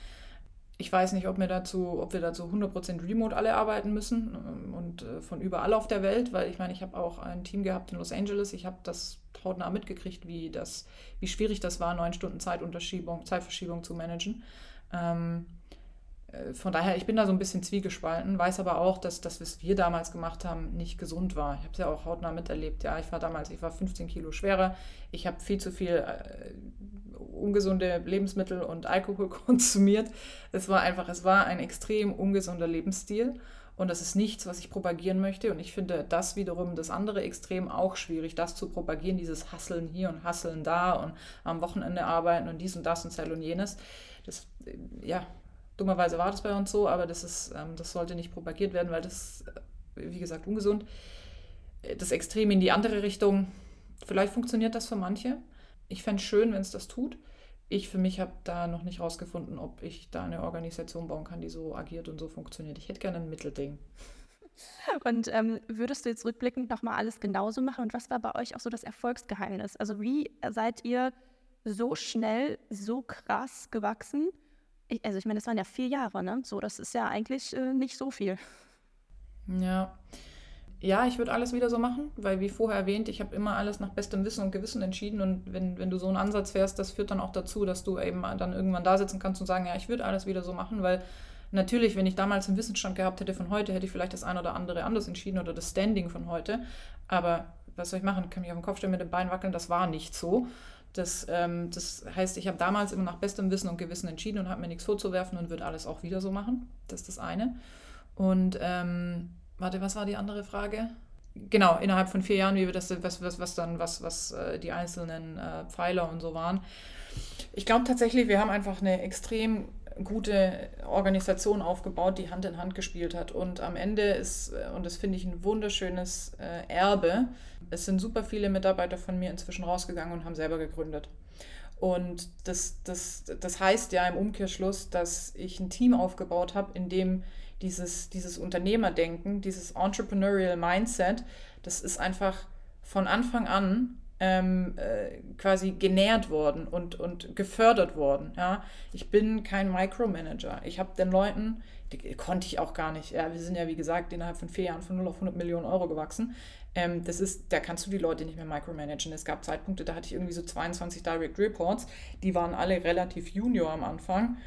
ich weiß nicht, ob wir dazu, ob wir dazu 100% remote alle arbeiten müssen ähm, und äh, von überall auf der Welt, weil ich meine, ich habe auch ein Team gehabt in Los Angeles. Ich habe das hautnah mitgekriegt, wie, das, wie schwierig das war, neun Stunden Zeitunterschiebung, Zeitverschiebung zu managen. Ähm, äh, von daher, ich bin da so ein bisschen zwiegespalten, weiß aber auch, dass das, was wir damals gemacht haben, nicht gesund war. Ich habe es ja auch hautnah miterlebt. Ja, ich war damals, ich war 15 Kilo schwerer. Ich habe viel zu viel äh, ungesunde Lebensmittel und Alkohol konsumiert. Es war einfach, es war ein extrem ungesunder Lebensstil. Und das ist nichts, was ich propagieren möchte. Und ich finde das wiederum das andere Extrem auch schwierig, das zu propagieren, dieses Hasseln hier und Hasseln da und am Wochenende arbeiten und dies und das und Zell und jenes. Das, äh, ja, dummerweise war das bei uns so, aber das, ist, ähm, das sollte nicht propagiert werden, weil das, äh, wie gesagt, ungesund. Äh, das Extrem in die andere Richtung, vielleicht funktioniert das für manche. Ich fände es schön, wenn es das tut ich für mich habe da noch nicht rausgefunden, ob ich da eine Organisation bauen kann, die so agiert und so funktioniert. Ich hätte gerne ein Mittelding. Und ähm, würdest du jetzt rückblickend nochmal alles genauso machen? Und was war bei euch auch so das Erfolgsgeheimnis? Also wie seid ihr so schnell, so krass gewachsen? Ich, also ich meine, das waren ja vier Jahre, ne? So, das ist ja eigentlich äh, nicht so viel. Ja, ja, ich würde alles wieder so machen, weil wie vorher erwähnt, ich habe immer alles nach bestem Wissen und Gewissen entschieden und wenn, wenn du so einen Ansatz fährst, das führt dann auch dazu, dass du eben dann irgendwann da sitzen kannst und sagen, ja, ich würde alles wieder so machen, weil natürlich, wenn ich damals einen Wissensstand gehabt hätte von heute, hätte ich vielleicht das ein oder andere anders entschieden oder das Standing von heute, aber was soll ich machen? Kann mich auf den Kopf stellen, mit dem Bein wackeln, das war nicht so. Das, ähm, das heißt, ich habe damals immer nach bestem Wissen und Gewissen entschieden und habe mir nichts vorzuwerfen und würde alles auch wieder so machen. Das ist das eine. Und ähm, Warte, was war die andere Frage? Genau, innerhalb von vier Jahren, wie wir das, was, was, was dann, was, was äh, die einzelnen äh, Pfeiler und so waren. Ich glaube tatsächlich, wir haben einfach eine extrem gute Organisation aufgebaut, die Hand in Hand gespielt hat. Und am Ende ist, äh, und das finde ich ein wunderschönes äh, Erbe, es sind super viele Mitarbeiter von mir inzwischen rausgegangen und haben selber gegründet. Und das, das, das heißt ja im Umkehrschluss, dass ich ein Team aufgebaut habe, in dem dieses, dieses Unternehmerdenken, dieses Entrepreneurial Mindset, das ist einfach von Anfang an ähm, äh, quasi genährt worden und, und gefördert worden. Ja? Ich bin kein Micromanager. Ich habe den Leuten, die konnte ich auch gar nicht. Ja, wir sind ja, wie gesagt, innerhalb von vier Jahren von 0 auf 100 Millionen Euro gewachsen. Ähm, das ist, da kannst du die Leute nicht mehr micromanagen. Es gab Zeitpunkte, da hatte ich irgendwie so 22 Direct Reports, die waren alle relativ junior am Anfang.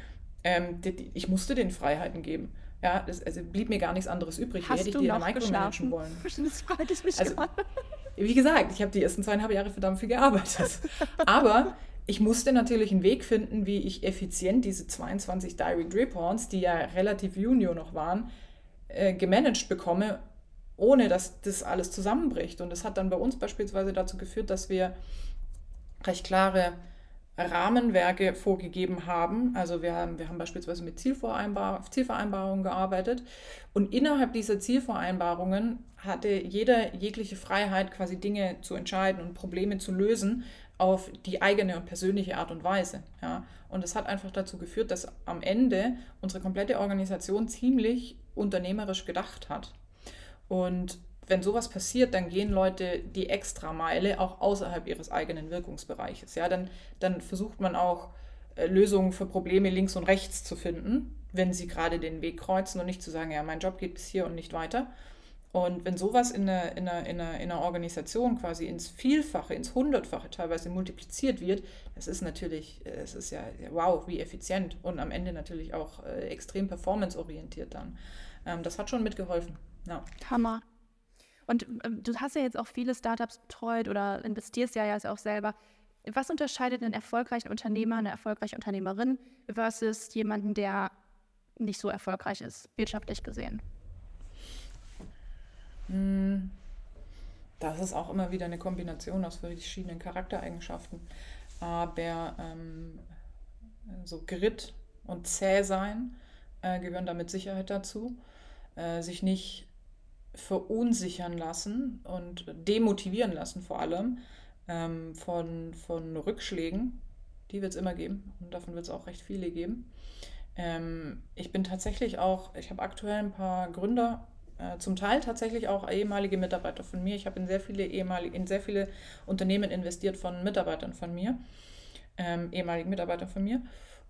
Ähm, die, die, ich musste den Freiheiten geben. Ja, das, also blieb mir gar nichts anderes übrig. Hast hätte ich die noch micromanagen wollen. Das freut mich also, Wie gesagt, ich habe die ersten zweieinhalb Jahre verdammt viel gearbeitet. Aber ich musste natürlich einen Weg finden, wie ich effizient diese 22 Direct Reports, die ja relativ junior noch waren, äh, gemanagt bekomme, ohne dass das alles zusammenbricht. Und das hat dann bei uns beispielsweise dazu geführt, dass wir recht klare Rahmenwerke vorgegeben haben. Also wir haben, wir haben beispielsweise mit Zielvereinbar Zielvereinbarungen gearbeitet und innerhalb dieser Zielvereinbarungen hatte jeder jegliche Freiheit, quasi Dinge zu entscheiden und Probleme zu lösen auf die eigene und persönliche Art und Weise. Ja. Und das hat einfach dazu geführt, dass am Ende unsere komplette Organisation ziemlich unternehmerisch gedacht hat. Und wenn sowas passiert, dann gehen Leute die Extrameile auch außerhalb ihres eigenen Wirkungsbereiches. Ja, dann, dann versucht man auch äh, Lösungen für Probleme links und rechts zu finden, wenn sie gerade den Weg kreuzen und nicht zu sagen, ja, mein Job geht bis hier und nicht weiter. Und wenn sowas in einer, in, einer, in, einer, in einer Organisation quasi ins Vielfache, ins Hundertfache teilweise multipliziert wird, das ist natürlich, es ist ja, wow, wie effizient und am Ende natürlich auch äh, extrem performanceorientiert dann. Ähm, das hat schon mitgeholfen. Ja. Hammer. Und ähm, du hast ja jetzt auch viele Startups betreut oder investierst ja jetzt auch selber. Was unterscheidet einen erfolgreichen Unternehmer, eine erfolgreiche Unternehmerin versus jemanden, der nicht so erfolgreich ist, wirtschaftlich gesehen? Hm, das ist auch immer wieder eine Kombination aus verschiedenen Charaktereigenschaften. Aber ähm, so Grit und Zäh sein äh, gehören da mit Sicherheit dazu. Äh, sich nicht verunsichern lassen und demotivieren lassen vor allem ähm, von, von Rückschlägen. Die wird es immer geben und davon wird es auch recht viele geben. Ähm, ich bin tatsächlich auch, ich habe aktuell ein paar Gründer, äh, zum Teil tatsächlich auch ehemalige Mitarbeiter von mir. Ich habe in sehr viele ehemalige, in sehr viele Unternehmen investiert von Mitarbeitern von mir, ähm, ehemaligen Mitarbeitern von mir.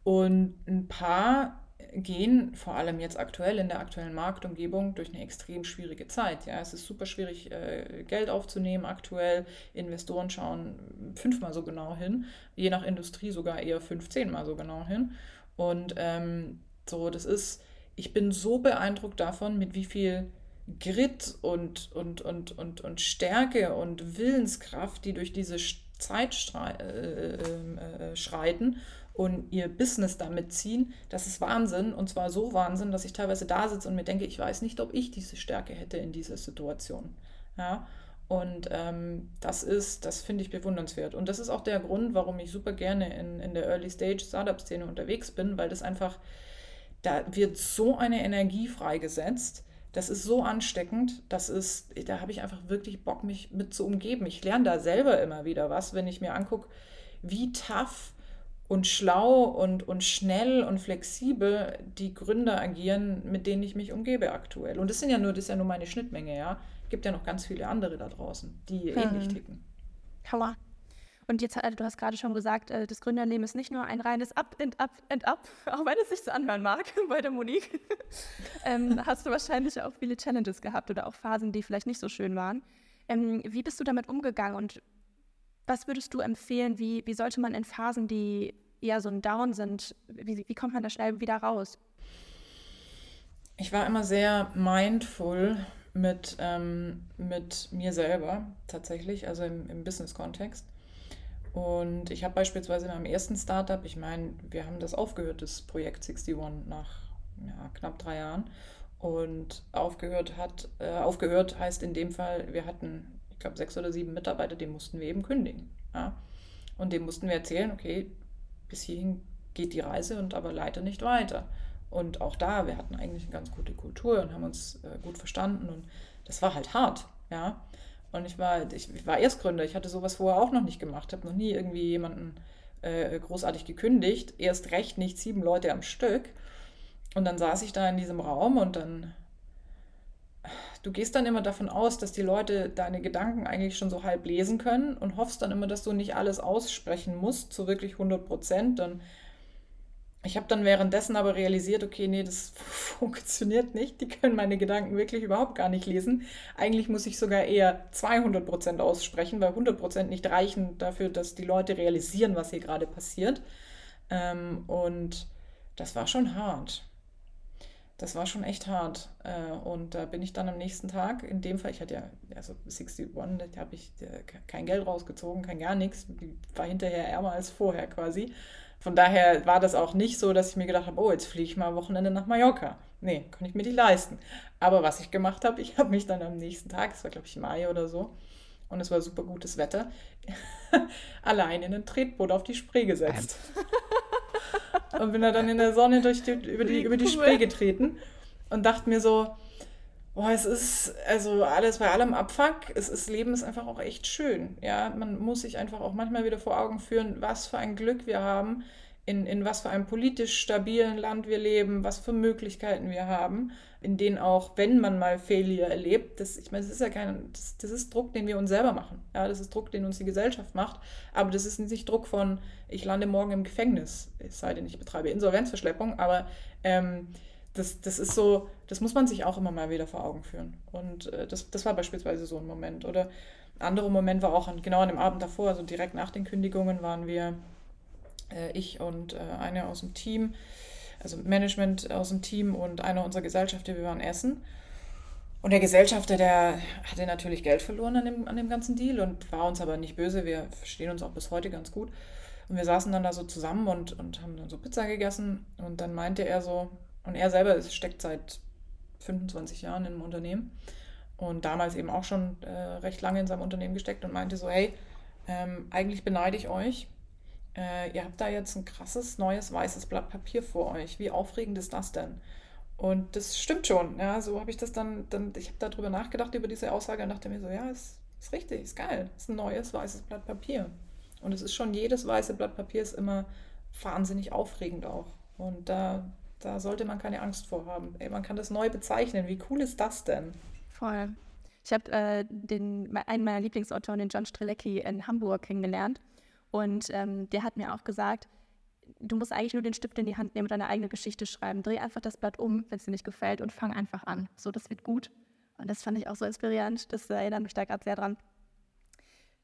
Und ein paar gehen vor allem jetzt aktuell in der aktuellen Marktumgebung durch eine extrem schwierige Zeit. Ja, es ist super schwierig, äh, Geld aufzunehmen aktuell. Investoren schauen fünfmal so genau hin, je nach Industrie sogar eher 15 mal so genau hin. Und ähm, so, das ist, ich bin so beeindruckt davon, mit wie viel Grit und, und, und, und, und Stärke und Willenskraft, die durch diese Zeit äh, äh, schreiten und ihr Business damit ziehen, das ist Wahnsinn. Und zwar so Wahnsinn, dass ich teilweise da sitze und mir denke, ich weiß nicht, ob ich diese Stärke hätte in dieser Situation. Ja. Und ähm, das ist, das finde ich bewundernswert. Und das ist auch der Grund, warum ich super gerne in, in der Early Stage Startup-Szene unterwegs bin, weil das einfach, da wird so eine Energie freigesetzt. Das ist so ansteckend, das ist, da habe ich einfach wirklich Bock, mich mit zu umgeben. Ich lerne da selber immer wieder was, wenn ich mir angucke, wie tough und schlau und, und schnell und flexibel die Gründer agieren, mit denen ich mich umgebe aktuell. Und das sind ja nur, das ist ja nur meine Schnittmenge, ja. Gibt ja noch ganz viele andere da draußen, die hm. ähnlich ticken. Klar. Und jetzt, äh, du hast gerade schon gesagt, äh, das Gründerleben ist nicht nur ein reines Up and Up and Up, auch wenn es sich so anhören mag bei der Monique. ähm, hast du wahrscheinlich auch viele Challenges gehabt oder auch Phasen, die vielleicht nicht so schön waren. Ähm, wie bist du damit umgegangen und was würdest du empfehlen, wie, wie sollte man in Phasen, die eher so ein Down sind, wie, wie kommt man da schnell wieder raus? Ich war immer sehr mindful mit, ähm, mit mir selber tatsächlich, also im, im Business-Kontext. Und ich habe beispielsweise in meinem ersten Startup, ich meine, wir haben das aufgehört, das Projekt 61 nach ja, knapp drei Jahren. Und aufgehört hat, äh, aufgehört heißt in dem Fall, wir hatten ich glaube, sechs oder sieben Mitarbeiter, die mussten wir eben kündigen. Ja? Und dem mussten wir erzählen, okay, bis hierhin geht die Reise und aber leider nicht weiter. Und auch da, wir hatten eigentlich eine ganz gute Kultur und haben uns äh, gut verstanden und das war halt hart, ja. Und ich war, ich war Erstgründer, ich hatte sowas vorher auch noch nicht gemacht, habe noch nie irgendwie jemanden äh, großartig gekündigt, erst recht nicht sieben Leute am Stück. Und dann saß ich da in diesem Raum und dann du gehst dann immer davon aus, dass die Leute deine Gedanken eigentlich schon so halb lesen können und hoffst dann immer, dass du nicht alles aussprechen musst, so wirklich 100 Prozent. ich habe dann währenddessen aber realisiert, okay, nee, das funktioniert nicht. Die können meine Gedanken wirklich überhaupt gar nicht lesen. Eigentlich muss ich sogar eher 200 Prozent aussprechen, weil 100 Prozent nicht reichen dafür, dass die Leute realisieren, was hier gerade passiert. Ähm, und das war schon hart das war schon echt hart. Äh, und da bin ich dann am nächsten Tag, in dem Fall, ich hatte ja, also 61, da habe ich äh, kein Geld rausgezogen, kein gar nichts, war hinterher ärmer als vorher quasi. Von daher war das auch nicht so, dass ich mir gedacht habe, oh, jetzt fliege ich mal Wochenende nach Mallorca. Nee, kann ich mir nicht leisten. Aber was ich gemacht habe, ich habe mich dann am nächsten Tag, es war glaube ich Mai oder so, und es war super gutes Wetter, allein in ein Tretboot auf die Spree gesetzt. und bin da dann in der Sonne durch die, über, die, über die Spree getreten und dachte mir so, boah, es ist, also alles bei allem Abfuck, es ist, Leben ist einfach auch echt schön. Ja, man muss sich einfach auch manchmal wieder vor Augen führen, was für ein Glück wir haben, in, in was für einem politisch stabilen Land wir leben, was für Möglichkeiten wir haben, in denen auch, wenn man mal Failure erlebt, das, ich meine, das ist ja kein, das, das ist Druck, den wir uns selber machen. Ja, das ist Druck, den uns die Gesellschaft macht, aber das ist nicht Druck von, ich lande morgen im Gefängnis, es sei denn, ich betreibe Insolvenzverschleppung, aber ähm, das, das ist so, das muss man sich auch immer mal wieder vor Augen führen. Und äh, das, das war beispielsweise so ein Moment. Oder ein anderer Moment war auch an, genau an dem Abend davor, also direkt nach den Kündigungen waren wir äh, ich und äh, eine aus dem Team, also Management aus dem Team und einer unserer Gesellschafter, wir waren essen. Und der Gesellschafter, der hatte natürlich Geld verloren an dem, an dem ganzen Deal und war uns aber nicht böse. Wir verstehen uns auch bis heute ganz gut. Und wir saßen dann da so zusammen und, und haben dann so Pizza gegessen. Und dann meinte er so, und er selber steckt seit 25 Jahren im Unternehmen und damals eben auch schon äh, recht lange in seinem Unternehmen gesteckt und meinte so, hey, ähm, eigentlich beneide ich euch, äh, ihr habt da jetzt ein krasses neues weißes Blatt Papier vor euch. Wie aufregend ist das denn? Und das stimmt schon. Ja, so habe ich das dann, dann ich habe darüber nachgedacht, über diese Aussage und dachte mir so, ja, ist, ist richtig, ist geil. Ist ein neues weißes Blatt Papier. Und es ist schon, jedes weiße Blatt Papier ist immer wahnsinnig aufregend auch. Und da, da sollte man keine Angst vor haben. Ey, man kann das neu bezeichnen. Wie cool ist das denn? Voll. Ich habe äh, einen meiner Lieblingsautoren, den John Strelecki, in Hamburg kennengelernt. Und ähm, der hat mir auch gesagt, du musst eigentlich nur den Stift in die Hand nehmen und deine eigene Geschichte schreiben. Dreh einfach das Blatt um, wenn es dir nicht gefällt und fang einfach an. So, das wird gut. Und das fand ich auch so inspirierend. Das erinnert mich da gerade sehr dran.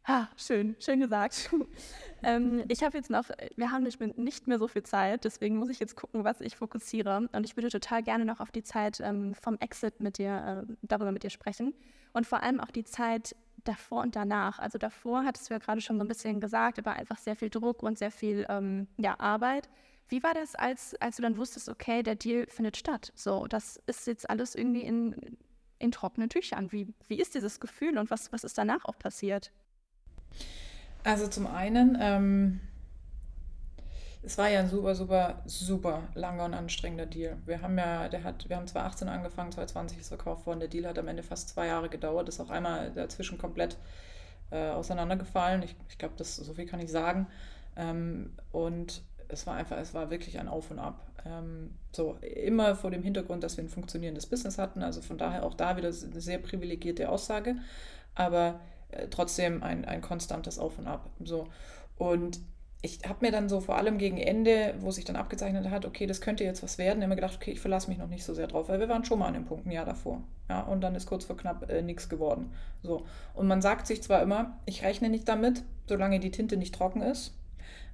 Ha, schön, schön gesagt. ähm, ich habe jetzt noch, wir haben nicht mehr, nicht mehr so viel Zeit, deswegen muss ich jetzt gucken, was ich fokussiere. Und ich würde total gerne noch auf die Zeit ähm, vom Exit mit dir, äh, darüber mit dir sprechen. Und vor allem auch die Zeit davor und danach? Also davor hattest du ja gerade schon so ein bisschen gesagt, aber einfach sehr viel Druck und sehr viel ähm, ja, Arbeit. Wie war das, als, als du dann wusstest, okay, der Deal findet statt? So, das ist jetzt alles irgendwie in, in trockenen Tüchern. Wie, wie ist dieses Gefühl und was, was ist danach auch passiert? Also zum einen, ähm, es war ja ein super, super, super langer und anstrengender Deal. Wir haben ja, der hat, wir haben 2018 angefangen, 2020 ist verkauft worden. Der Deal hat am Ende fast zwei Jahre gedauert, ist auch einmal dazwischen komplett äh, auseinandergefallen. Ich, ich glaube, so viel kann ich sagen. Ähm, und es war einfach, es war wirklich ein Auf und Ab. Ähm, so, immer vor dem Hintergrund, dass wir ein funktionierendes Business hatten. Also von daher auch da wieder eine sehr privilegierte Aussage, aber äh, trotzdem ein, ein konstantes Auf und Ab. So. Und ich habe mir dann so vor allem gegen Ende, wo sich dann abgezeichnet hat, okay, das könnte jetzt was werden, immer gedacht, okay, ich verlasse mich noch nicht so sehr drauf, weil wir waren schon mal an dem Punkt ein Jahr davor. Ja, und dann ist kurz vor knapp äh, nichts geworden. So. Und man sagt sich zwar immer, ich rechne nicht damit, solange die Tinte nicht trocken ist.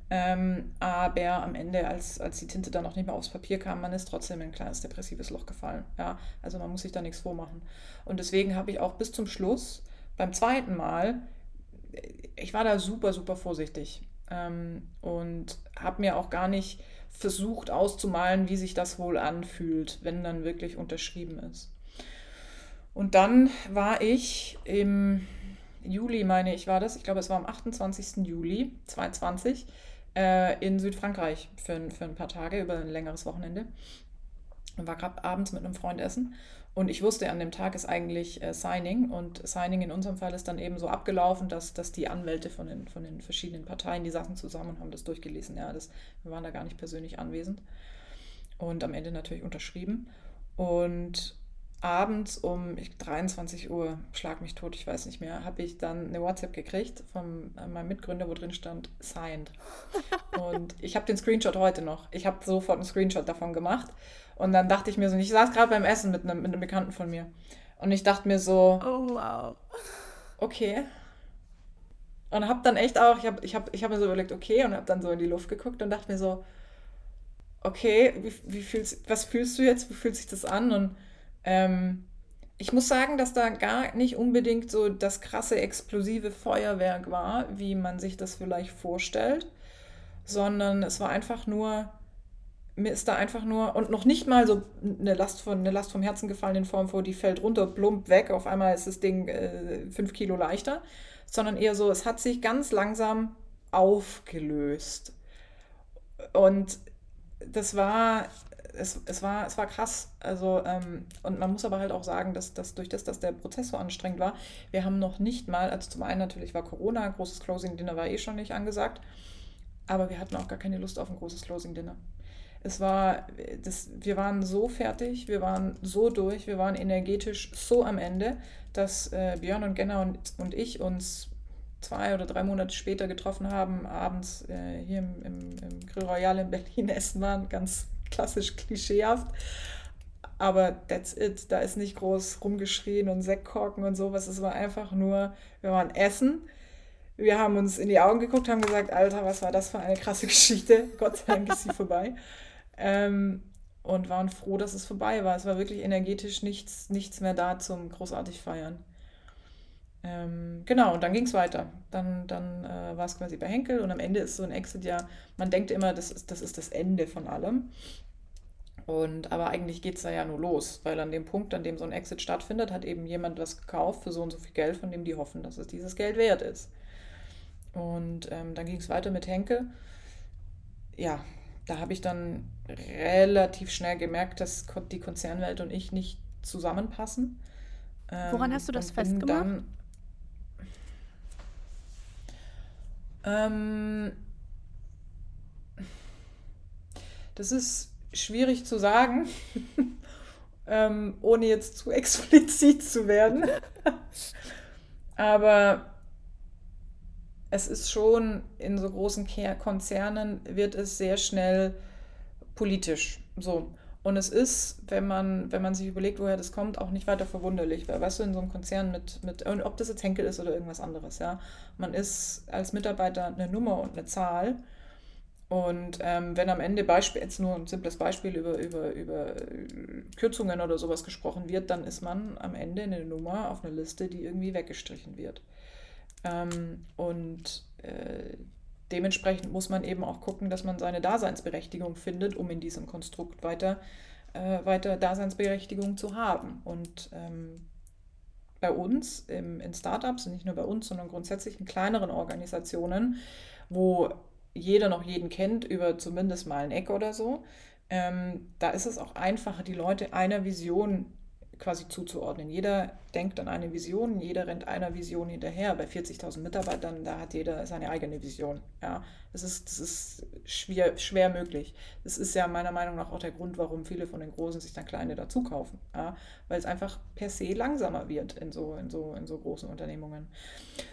Ähm, aber am Ende, als, als die Tinte dann noch nicht mehr aufs Papier kam, man ist trotzdem in ein kleines depressives Loch gefallen. Ja, also man muss sich da nichts vormachen. Und deswegen habe ich auch bis zum Schluss, beim zweiten Mal, ich war da super, super vorsichtig ähm, und habe mir auch gar nicht versucht auszumalen, wie sich das wohl anfühlt, wenn dann wirklich unterschrieben ist. Und dann war ich im Juli, meine ich, war das, ich glaube, es war am 28. Juli 2020, äh, in Südfrankreich für, für ein paar Tage, über ein längeres Wochenende. Und war gerade abends mit einem Freund essen. Und ich wusste, an dem Tag ist eigentlich äh, Signing. Und Signing in unserem Fall ist dann eben so abgelaufen, dass, dass die Anwälte von den, von den verschiedenen Parteien, die saßen zusammen und haben das durchgelesen. Ja, das, wir waren da gar nicht persönlich anwesend. Und am Ende natürlich unterschrieben. Und abends um 23 Uhr, schlag mich tot, ich weiß nicht mehr, habe ich dann eine WhatsApp gekriegt von äh, meinem Mitgründer, wo drin stand, signed. Und ich habe den Screenshot heute noch. Ich habe sofort einen Screenshot davon gemacht. Und dann dachte ich mir so, ich saß gerade beim Essen mit einem, mit einem Bekannten von mir. Und ich dachte mir so, oh wow. Okay. Und habe dann echt auch, ich habe ich hab, ich hab mir so überlegt, okay, und habe dann so in die Luft geguckt und dachte mir so, okay, wie, wie fühlst, was fühlst du jetzt? Wie fühlt sich das an? Und ähm, ich muss sagen, dass da gar nicht unbedingt so das krasse explosive Feuerwerk war, wie man sich das vielleicht vorstellt, sondern es war einfach nur, mir ist da einfach nur, und noch nicht mal so eine Last, von, eine Last vom Herzen gefallen in Form von, die fällt runter, plump weg, auf einmal ist das Ding äh, fünf Kilo leichter, sondern eher so, es hat sich ganz langsam aufgelöst. Und das war es, es, war, es war krass. Also, ähm, und man muss aber halt auch sagen, dass, dass durch das, dass der Prozess so anstrengend war, wir haben noch nicht mal, also zum einen natürlich war Corona, großes Closing Dinner war eh schon nicht angesagt, aber wir hatten auch gar keine Lust auf ein großes Closing Dinner. Es war, das, wir waren so fertig, wir waren so durch, wir waren energetisch so am Ende, dass äh, Björn und Genner und, und ich uns zwei oder drei Monate später getroffen haben, abends äh, hier im, im, im Grill Royal in Berlin essen waren, ganz klassisch klischeehaft. Aber that's it. Da ist nicht groß rumgeschrien und Sektkorken und sowas. Es war einfach nur, wir waren essen. Wir haben uns in die Augen geguckt, haben gesagt, Alter, was war das für eine krasse Geschichte. Gott sei Dank ist sie vorbei. Ähm, und waren froh, dass es vorbei war. Es war wirklich energetisch nichts, nichts mehr da zum großartig feiern. Ähm, genau, und dann ging es weiter. Dann, dann äh, war es quasi bei Henkel und am Ende ist so ein Exit ja, man denkt immer, das ist das, ist das Ende von allem. Und, aber eigentlich geht es da ja nur los, weil an dem Punkt, an dem so ein Exit stattfindet, hat eben jemand was gekauft für so und so viel Geld, von dem die hoffen, dass es dieses Geld wert ist. Und ähm, dann ging es weiter mit Henkel. Ja, da habe ich dann relativ schnell gemerkt, dass die Konzernwelt und ich nicht zusammenpassen. Woran ähm, hast du das festgemacht? Dann, ähm, das ist schwierig zu sagen, ähm, ohne jetzt zu explizit zu werden. Aber es ist schon in so großen Konzernen wird es sehr schnell politisch. So. Und es ist, wenn man, wenn man sich überlegt, woher das kommt, auch nicht weiter verwunderlich. Weil, weißt du, in so einem Konzern mit, mit ob das jetzt Henkel ist oder irgendwas anderes, ja, man ist als Mitarbeiter eine Nummer und eine Zahl. Und ähm, wenn am Ende Beispiel, jetzt nur ein simples Beispiel über, über, über Kürzungen oder sowas gesprochen wird, dann ist man am Ende eine Nummer auf einer Liste, die irgendwie weggestrichen wird. Ähm, und äh, dementsprechend muss man eben auch gucken, dass man seine Daseinsberechtigung findet, um in diesem Konstrukt weiter, äh, weiter Daseinsberechtigung zu haben. Und ähm, bei uns im, in Startups, nicht nur bei uns, sondern grundsätzlich in kleineren Organisationen, wo jeder noch jeden kennt, über zumindest mal ein Eck oder so, ähm, da ist es auch einfacher, die Leute einer Vision quasi zuzuordnen. Jeder denkt an eine Vision, jeder rennt einer Vision hinterher. Bei 40.000 Mitarbeitern, da hat jeder seine eigene Vision. Ja, das ist, das ist schwer, schwer möglich. Das ist ja meiner Meinung nach auch der Grund, warum viele von den Großen sich dann kleine dazu kaufen. Ja, weil es einfach per se langsamer wird in so, in so, in so großen Unternehmungen.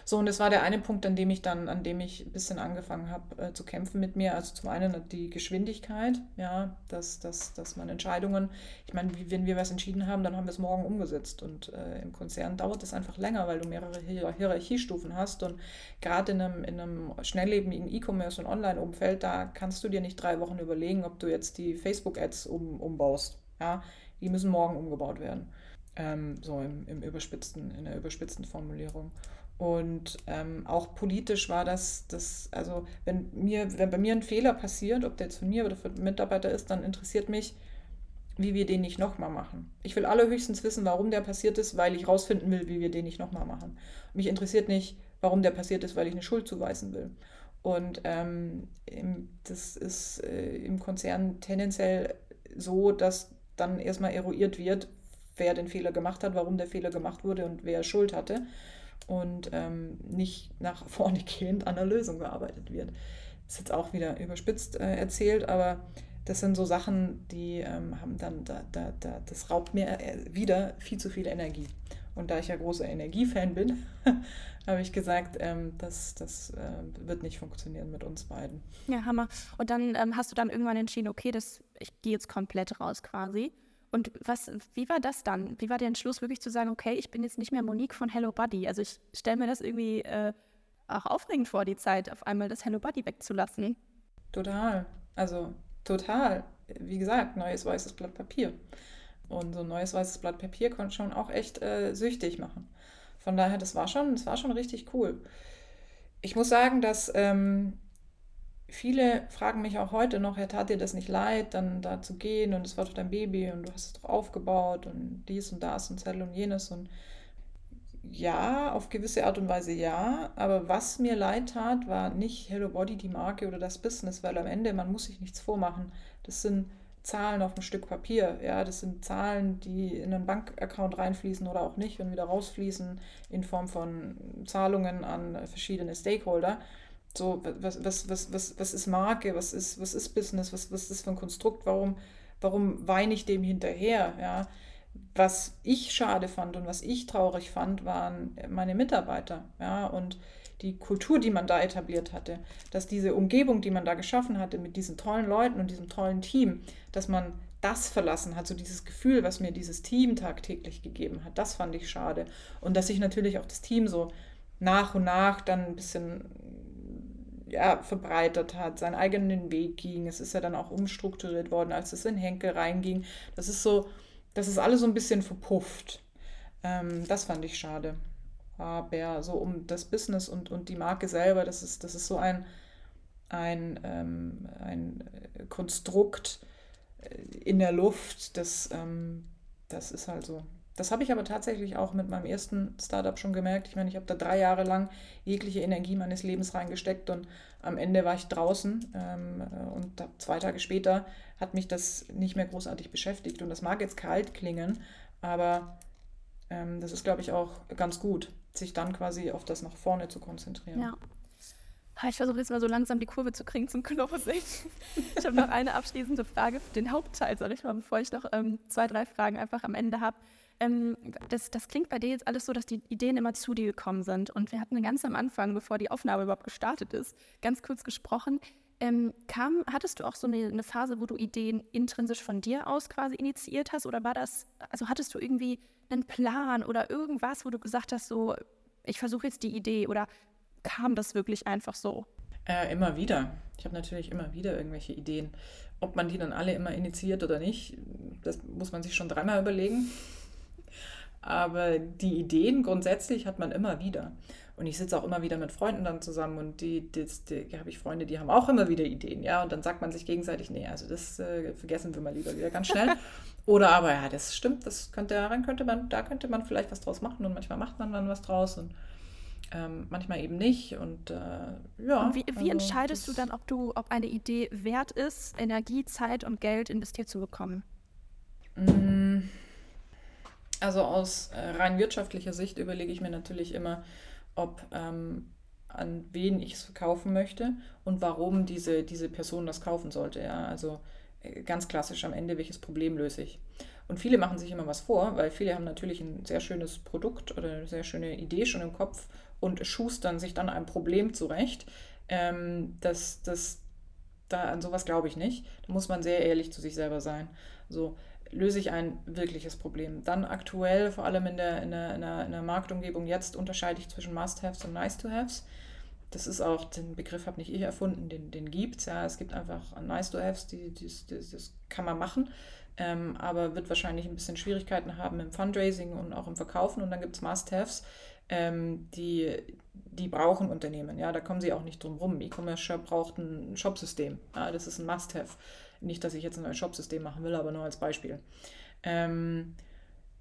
So, und das war der eine Punkt, an dem ich dann, an dem ich ein bisschen angefangen habe äh, zu kämpfen mit mir. Also zum einen die Geschwindigkeit, ja, dass, dass, dass man Entscheidungen, ich meine, wenn wir was entschieden haben, dann haben wir es morgen umgesetzt. Und äh, im Konzern dauert es einfach länger, weil du mehrere Hierarchiestufen hast. Und gerade in einem, in einem schnelllebigen E-Commerce und Online-Umfeld, da kannst du dir nicht drei Wochen überlegen, ob du jetzt die Facebook-Ads um, umbaust. Ja, die müssen morgen umgebaut werden. Ähm, so im, im überspitzten, in der überspitzten Formulierung. Und ähm, auch politisch war das, das, also wenn mir, wenn bei mir ein Fehler passiert, ob der jetzt von mir oder von Mitarbeiter ist, dann interessiert mich, wie wir den nicht nochmal machen. Ich will allerhöchstens wissen, warum der passiert ist, weil ich rausfinden will, wie wir den nicht nochmal machen. Mich interessiert nicht, warum der passiert ist, weil ich eine Schuld zuweisen will. Und ähm, das ist äh, im Konzern tendenziell so, dass dann erstmal eruiert wird, wer den Fehler gemacht hat, warum der Fehler gemacht wurde und wer Schuld hatte. Und ähm, nicht nach vorne gehend an der Lösung gearbeitet wird. Das ist jetzt auch wieder überspitzt äh, erzählt, aber das sind so Sachen, die ähm, haben dann, da, da, da, das raubt mir äh, wieder viel zu viel Energie. Und da ich ja großer Energiefan bin, habe ich gesagt, ähm, das, das äh, wird nicht funktionieren mit uns beiden. Ja, Hammer. Und dann ähm, hast du dann irgendwann entschieden, okay, das, ich gehe jetzt komplett raus quasi. Und was, wie war das dann? Wie war der Entschluss, wirklich zu sagen, okay, ich bin jetzt nicht mehr Monique von Hello Buddy? Also ich stelle mir das irgendwie äh, auch aufregend vor, die Zeit, auf einmal das Hello Buddy wegzulassen. Total. Also total. Wie gesagt, neues weißes Blatt Papier. Und so ein neues weißes Blatt Papier konnte schon auch echt äh, süchtig machen. Von daher, das war schon, das war schon richtig cool. Ich muss sagen, dass ähm, viele fragen mich auch heute noch, Herr, tat dir das nicht leid, dann da zu gehen und es war doch dein Baby und du hast es doch aufgebaut und dies und das und Zettel und jenes und ja, auf gewisse Art und Weise ja, aber was mir leid tat, war nicht Hello Body, die Marke oder das Business, weil am Ende, man muss sich nichts vormachen. Das sind Zahlen auf ein Stück Papier, ja, das sind Zahlen, die in einen Bankaccount reinfließen oder auch nicht und wieder rausfließen in Form von Zahlungen an verschiedene Stakeholder. So, was, was, was, was, was ist Marke, was ist, was ist Business, was, was ist für ein Konstrukt, warum, warum weine ich dem hinterher, ja was ich schade fand und was ich traurig fand, waren meine Mitarbeiter. Ja, und die Kultur, die man da etabliert hatte, dass diese Umgebung, die man da geschaffen hatte mit diesen tollen Leuten und diesem tollen Team, dass man das verlassen hat, so dieses Gefühl, was mir dieses Team tagtäglich gegeben hat, das fand ich schade. Und dass sich natürlich auch das Team so nach und nach dann ein bisschen ja, verbreitert hat, seinen eigenen Weg ging. Es ist ja dann auch umstrukturiert worden, als es in Henkel reinging. Das ist so, das ist alles so ein bisschen verpufft. Ähm, das fand ich schade. Aber so um das Business und, und die Marke selber, das ist, das ist so ein, ein, ähm, ein Konstrukt äh, in der Luft, das, ähm, das ist halt so. Das habe ich aber tatsächlich auch mit meinem ersten Startup schon gemerkt. Ich meine, ich habe da drei Jahre lang jegliche Energie meines Lebens reingesteckt und am Ende war ich draußen ähm, und zwei Tage später hat mich das nicht mehr großartig beschäftigt. Und das mag jetzt kalt klingen, aber ähm, das ist, glaube ich, auch ganz gut, sich dann quasi auf das nach vorne zu konzentrieren. Ja. Ich versuche jetzt mal so langsam die Kurve zu kriegen zum Closing. Ich habe noch eine abschließende Frage, den Hauptteil, soll ich mal, bevor ich noch ähm, zwei, drei Fragen einfach am Ende habe. Ähm, das, das klingt bei dir jetzt alles so, dass die Ideen immer zu dir gekommen sind. Und wir hatten ganz am Anfang, bevor die Aufnahme überhaupt gestartet ist, ganz kurz gesprochen. Ähm, kam, hattest du auch so eine, eine, Phase, wo du Ideen intrinsisch von dir aus quasi initiiert hast? Oder war das, also hattest du irgendwie einen Plan oder irgendwas, wo du gesagt hast, so, ich versuche jetzt die Idee oder kam das wirklich einfach so? Äh, immer wieder. Ich habe natürlich immer wieder irgendwelche Ideen. Ob man die dann alle immer initiiert oder nicht, das muss man sich schon dreimal überlegen. Aber die Ideen grundsätzlich hat man immer wieder. Und ich sitze auch immer wieder mit Freunden dann zusammen und die, die, die habe ich Freunde, die haben auch immer wieder Ideen, ja. Und dann sagt man sich gegenseitig, nee, also das äh, vergessen wir mal lieber wieder ganz schnell. Oder aber, ja, das stimmt, das könnte, daran könnte man, da könnte man vielleicht was draus machen und manchmal macht man dann was draus und ähm, manchmal eben nicht. Und äh, ja. Und wie, wie also, entscheidest du dann, ob du, ob eine Idee wert ist, Energie, Zeit und Geld investiert zu bekommen? Mm, also aus äh, rein wirtschaftlicher Sicht überlege ich mir natürlich immer, ob ähm, an wen ich es verkaufen möchte und warum diese, diese Person das kaufen sollte. Ja? Also äh, ganz klassisch am Ende, welches Problem löse ich. Und viele machen sich immer was vor, weil viele haben natürlich ein sehr schönes Produkt oder eine sehr schöne Idee schon im Kopf und schustern sich dann ein Problem zurecht. Ähm, das, das, da, an sowas glaube ich nicht. Da muss man sehr ehrlich zu sich selber sein. So, löse ich ein wirkliches Problem. Dann aktuell, vor allem in der, in der, in der, in der Marktumgebung jetzt, unterscheide ich zwischen Must-Haves und Nice-to-Haves. Das ist auch, den Begriff habe nicht ich erfunden, den, den gibt es. Ja. Es gibt einfach Nice-to-Haves, die, die, das, das kann man machen, ähm, aber wird wahrscheinlich ein bisschen Schwierigkeiten haben im Fundraising und auch im Verkaufen. Und dann gibt es Must-Haves, ähm, die, die brauchen Unternehmen. Ja, da kommen sie auch nicht drum rum. E-Commerce braucht ein Shopsystem. Ja, das ist ein Must-Have. Nicht, dass ich jetzt ein neues Shopsystem machen will, aber nur als Beispiel. Ähm,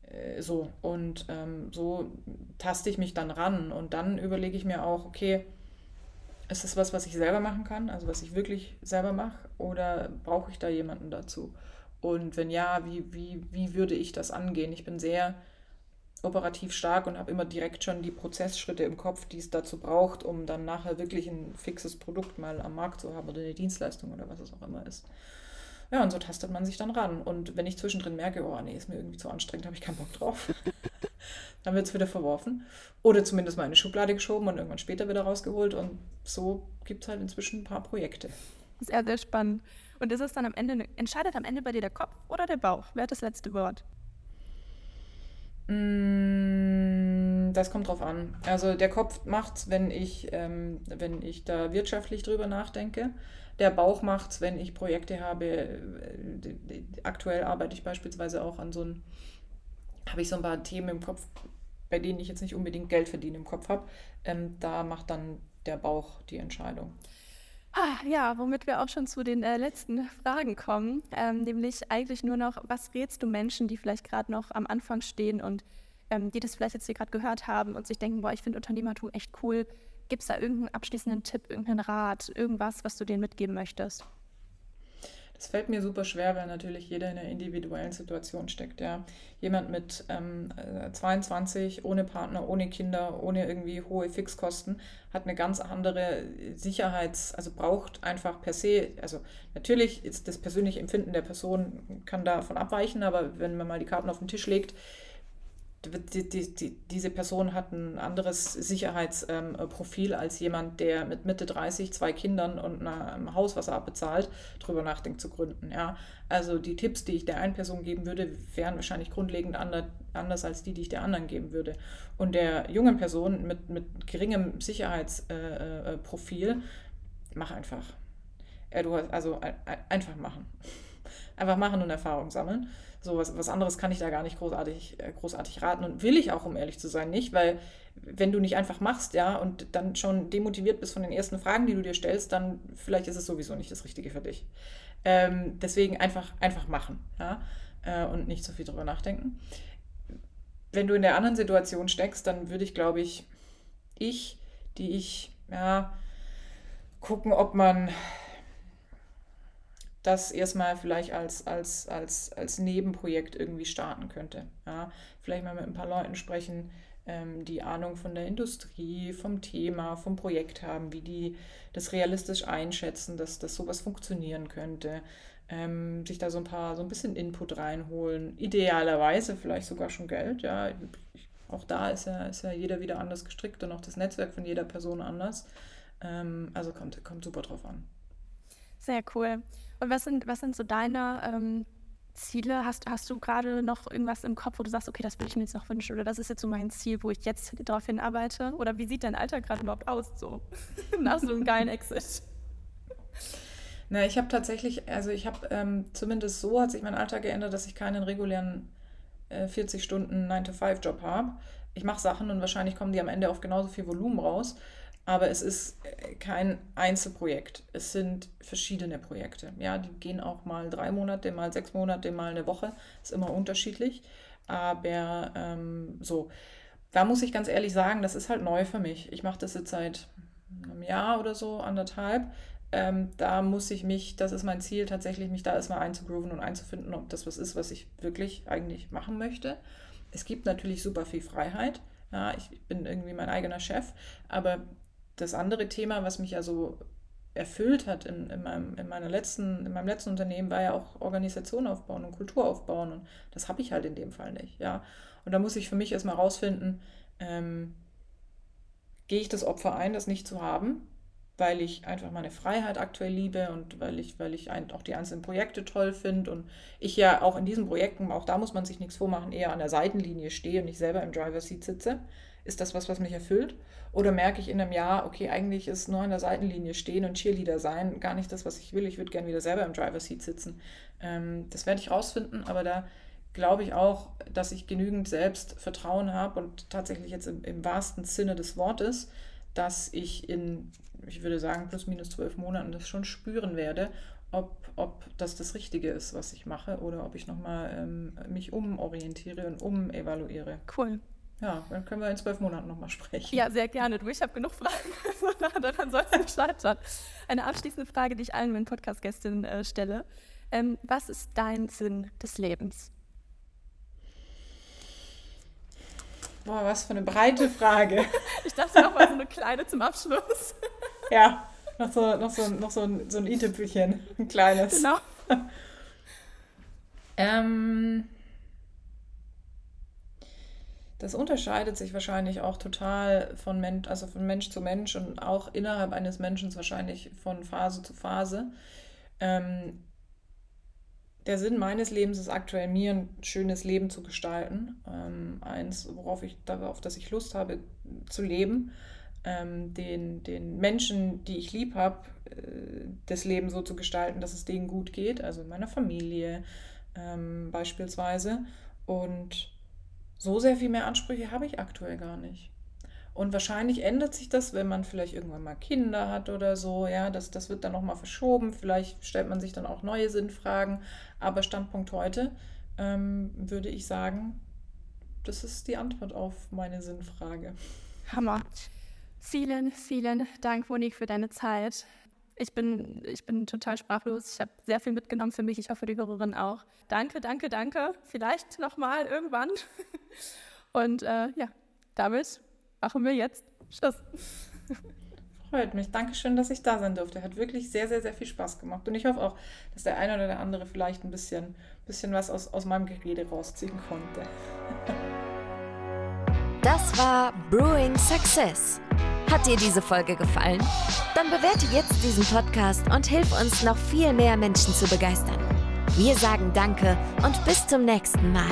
äh, so, und ähm, so taste ich mich dann ran und dann überlege ich mir auch, okay, ist das was, was ich selber machen kann, also was ich wirklich selber mache, oder brauche ich da jemanden dazu? Und wenn ja, wie, wie, wie würde ich das angehen? Ich bin sehr operativ stark und habe immer direkt schon die Prozessschritte im Kopf, die es dazu braucht, um dann nachher wirklich ein fixes Produkt mal am Markt zu haben oder eine Dienstleistung oder was es auch immer ist. Ja, und so tastet man sich dann ran. Und wenn ich zwischendrin merke, oh nee, ist mir irgendwie zu anstrengend, habe ich keinen Bock drauf, dann wird es wieder verworfen. Oder zumindest mal in eine Schublade geschoben und irgendwann später wieder rausgeholt. Und so gibt es halt inzwischen ein paar Projekte. Sehr, sehr spannend. Und ist es dann am Ende, entscheidet am Ende bei dir der Kopf oder der Bauch? Wer hat das letzte Wort? Mm, das kommt drauf an. Also der Kopf macht's, wenn ich, ähm, wenn ich da wirtschaftlich drüber nachdenke. Der Bauch macht's, wenn ich Projekte habe. Äh, aktuell arbeite ich beispielsweise auch an so ein, habe ich so ein paar Themen im Kopf, bei denen ich jetzt nicht unbedingt Geld verdiene im Kopf habe. Ähm, da macht dann der Bauch die Entscheidung. Ah, ja, womit wir auch schon zu den äh, letzten Fragen kommen, ähm, nämlich eigentlich nur noch, was rätst du Menschen, die vielleicht gerade noch am Anfang stehen und ähm, die das vielleicht jetzt hier gerade gehört haben und sich denken, boah, ich finde Unternehmertum echt cool. Gibt es da irgendeinen abschließenden Tipp, irgendeinen Rat, irgendwas, was du denen mitgeben möchtest? Das fällt mir super schwer, weil natürlich jeder in einer individuellen Situation steckt. Ja. Jemand mit ähm, 22, äh, ohne Partner, ohne Kinder, ohne irgendwie hohe Fixkosten, hat eine ganz andere Sicherheits-, also braucht einfach per se, also natürlich ist das persönliche Empfinden der Person, kann davon abweichen, aber wenn man mal die Karten auf den Tisch legt, die, die, die, diese Person hat ein anderes Sicherheitsprofil ähm, als jemand, der mit Mitte 30, zwei Kindern und einem Haus, was er abbezahlt, darüber nachdenkt zu gründen. Ja? Also die Tipps, die ich der einen Person geben würde, wären wahrscheinlich grundlegend anders als die, die ich der anderen geben würde. Und der jungen Person mit, mit geringem Sicherheitsprofil, äh, äh, mach einfach. Ja, du hast, also einfach machen. Einfach machen und Erfahrung sammeln. So was, was anderes kann ich da gar nicht großartig, äh, großartig raten und will ich auch, um ehrlich zu sein, nicht, weil wenn du nicht einfach machst, ja, und dann schon demotiviert bist von den ersten Fragen, die du dir stellst, dann vielleicht ist es sowieso nicht das Richtige für dich. Ähm, deswegen einfach, einfach machen, ja, äh, und nicht so viel drüber nachdenken. Wenn du in der anderen Situation steckst, dann würde ich, glaube ich, ich, die ich, ja, gucken, ob man das erstmal vielleicht als, als, als, als Nebenprojekt irgendwie starten könnte. Ja? Vielleicht mal mit ein paar Leuten sprechen, ähm, die Ahnung von der Industrie, vom Thema, vom Projekt haben, wie die das realistisch einschätzen, dass, dass sowas funktionieren könnte. Ähm, sich da so ein paar, so ein bisschen Input reinholen. Idealerweise vielleicht sogar schon Geld, ja. Auch da ist ja, ist ja jeder wieder anders gestrickt und auch das Netzwerk von jeder Person anders. Ähm, also kommt, kommt super drauf an. Sehr cool. Und was sind, was sind so deine ähm, Ziele? Hast, hast du gerade noch irgendwas im Kopf, wo du sagst, okay, das würde ich mir jetzt noch wünschen oder das ist jetzt so mein Ziel, wo ich jetzt darauf hinarbeite? Oder wie sieht dein Alltag gerade überhaupt aus, so nach so einem geilen Exit? Na, ich habe tatsächlich, also ich habe ähm, zumindest so hat sich mein Alltag geändert, dass ich keinen regulären äh, 40 Stunden 9-to-5-Job habe. ich mache Sachen und wahrscheinlich kommen die am Ende auf genauso viel Volumen raus. Aber es ist äh, kein Einzelprojekt. Es sind verschiedene Projekte. Ja, die gehen auch mal drei Monate, mal sechs Monate, mal eine Woche. Ist immer unterschiedlich. Aber ähm, so, da muss ich ganz ehrlich sagen, das ist halt neu für mich. Ich mache das jetzt seit einem Jahr oder so, anderthalb. Ähm, da muss ich mich, das ist mein Ziel, tatsächlich mich da erstmal einzugrooven und einzufinden, ob das was ist, was ich wirklich eigentlich machen möchte. Es gibt natürlich super viel Freiheit. Ja, ich bin irgendwie mein eigener Chef, aber das andere Thema, was mich ja so erfüllt hat in, in, meinem, in, meiner letzten, in meinem letzten Unternehmen, war ja auch Organisation aufbauen und Kultur aufbauen. Und das habe ich halt in dem Fall nicht. Ja. Und da muss ich für mich erstmal rausfinden, ähm, gehe ich das Opfer ein, das nicht zu haben, weil ich einfach meine Freiheit aktuell liebe und weil ich, weil ich ein, auch die einzelnen Projekte toll finde und ich ja auch in diesen Projekten, auch da muss man sich nichts vormachen, eher an der Seitenlinie stehe und nicht selber im Driver Seat sitze. Ist das was, was mich erfüllt? Oder merke ich in einem Jahr, okay, eigentlich ist nur an der Seitenlinie stehen und Cheerleader sein gar nicht das, was ich will. Ich würde gerne wieder selber im Driver Seat sitzen. Ähm, das werde ich rausfinden, aber da glaube ich auch, dass ich genügend Selbstvertrauen habe und tatsächlich jetzt im, im wahrsten Sinne des Wortes, dass ich in, ich würde sagen, plus minus zwölf Monaten das schon spüren werde, ob, ob das das Richtige ist, was ich mache oder ob ich nochmal ähm, mich umorientiere und umevaluiere. Cool. Ja, dann können wir in zwölf Monaten nochmal sprechen. Ja, sehr gerne. Du, ich habe genug Fragen. Daran soll es nicht scheitern. Eine abschließende Frage, die ich allen meinen Podcast-Gästinnen äh, stelle. Ähm, was ist dein Sinn des Lebens? Boah, was für eine breite Frage. ich dachte noch mal so eine kleine zum Abschluss. ja, noch so, noch so, noch so ein, so ein i-Tüpfelchen, ein kleines. Genau. ähm, das unterscheidet sich wahrscheinlich auch total von Mensch, also von Mensch zu Mensch und auch innerhalb eines Menschen wahrscheinlich von Phase zu Phase. Ähm, der Sinn meines Lebens ist aktuell, mir ein schönes Leben zu gestalten. Ähm, eins, worauf ich, darauf, dass ich Lust habe zu leben. Ähm, den, den Menschen, die ich lieb habe, äh, das Leben so zu gestalten, dass es denen gut geht, also in meiner Familie ähm, beispielsweise. Und so sehr viel mehr Ansprüche habe ich aktuell gar nicht. Und wahrscheinlich ändert sich das, wenn man vielleicht irgendwann mal Kinder hat oder so. Ja, das, das wird dann nochmal verschoben. Vielleicht stellt man sich dann auch neue Sinnfragen. Aber Standpunkt heute ähm, würde ich sagen, das ist die Antwort auf meine Sinnfrage. Hammer. Vielen, vielen Dank, Monique, für deine Zeit. Ich bin, ich bin total sprachlos. Ich habe sehr viel mitgenommen für mich. Ich hoffe, die Hörerin auch. Danke, danke, danke. Vielleicht nochmal irgendwann. Und äh, ja, damit machen wir jetzt Schluss. Freut mich. Dankeschön, dass ich da sein durfte. Hat wirklich sehr, sehr, sehr viel Spaß gemacht. Und ich hoffe auch, dass der eine oder der andere vielleicht ein bisschen, bisschen was aus, aus meinem Gerede rausziehen konnte. Das war Brewing Success. Hat dir diese Folge gefallen? Dann bewerte jetzt diesen Podcast und hilf uns, noch viel mehr Menschen zu begeistern. Wir sagen Danke und bis zum nächsten Mal.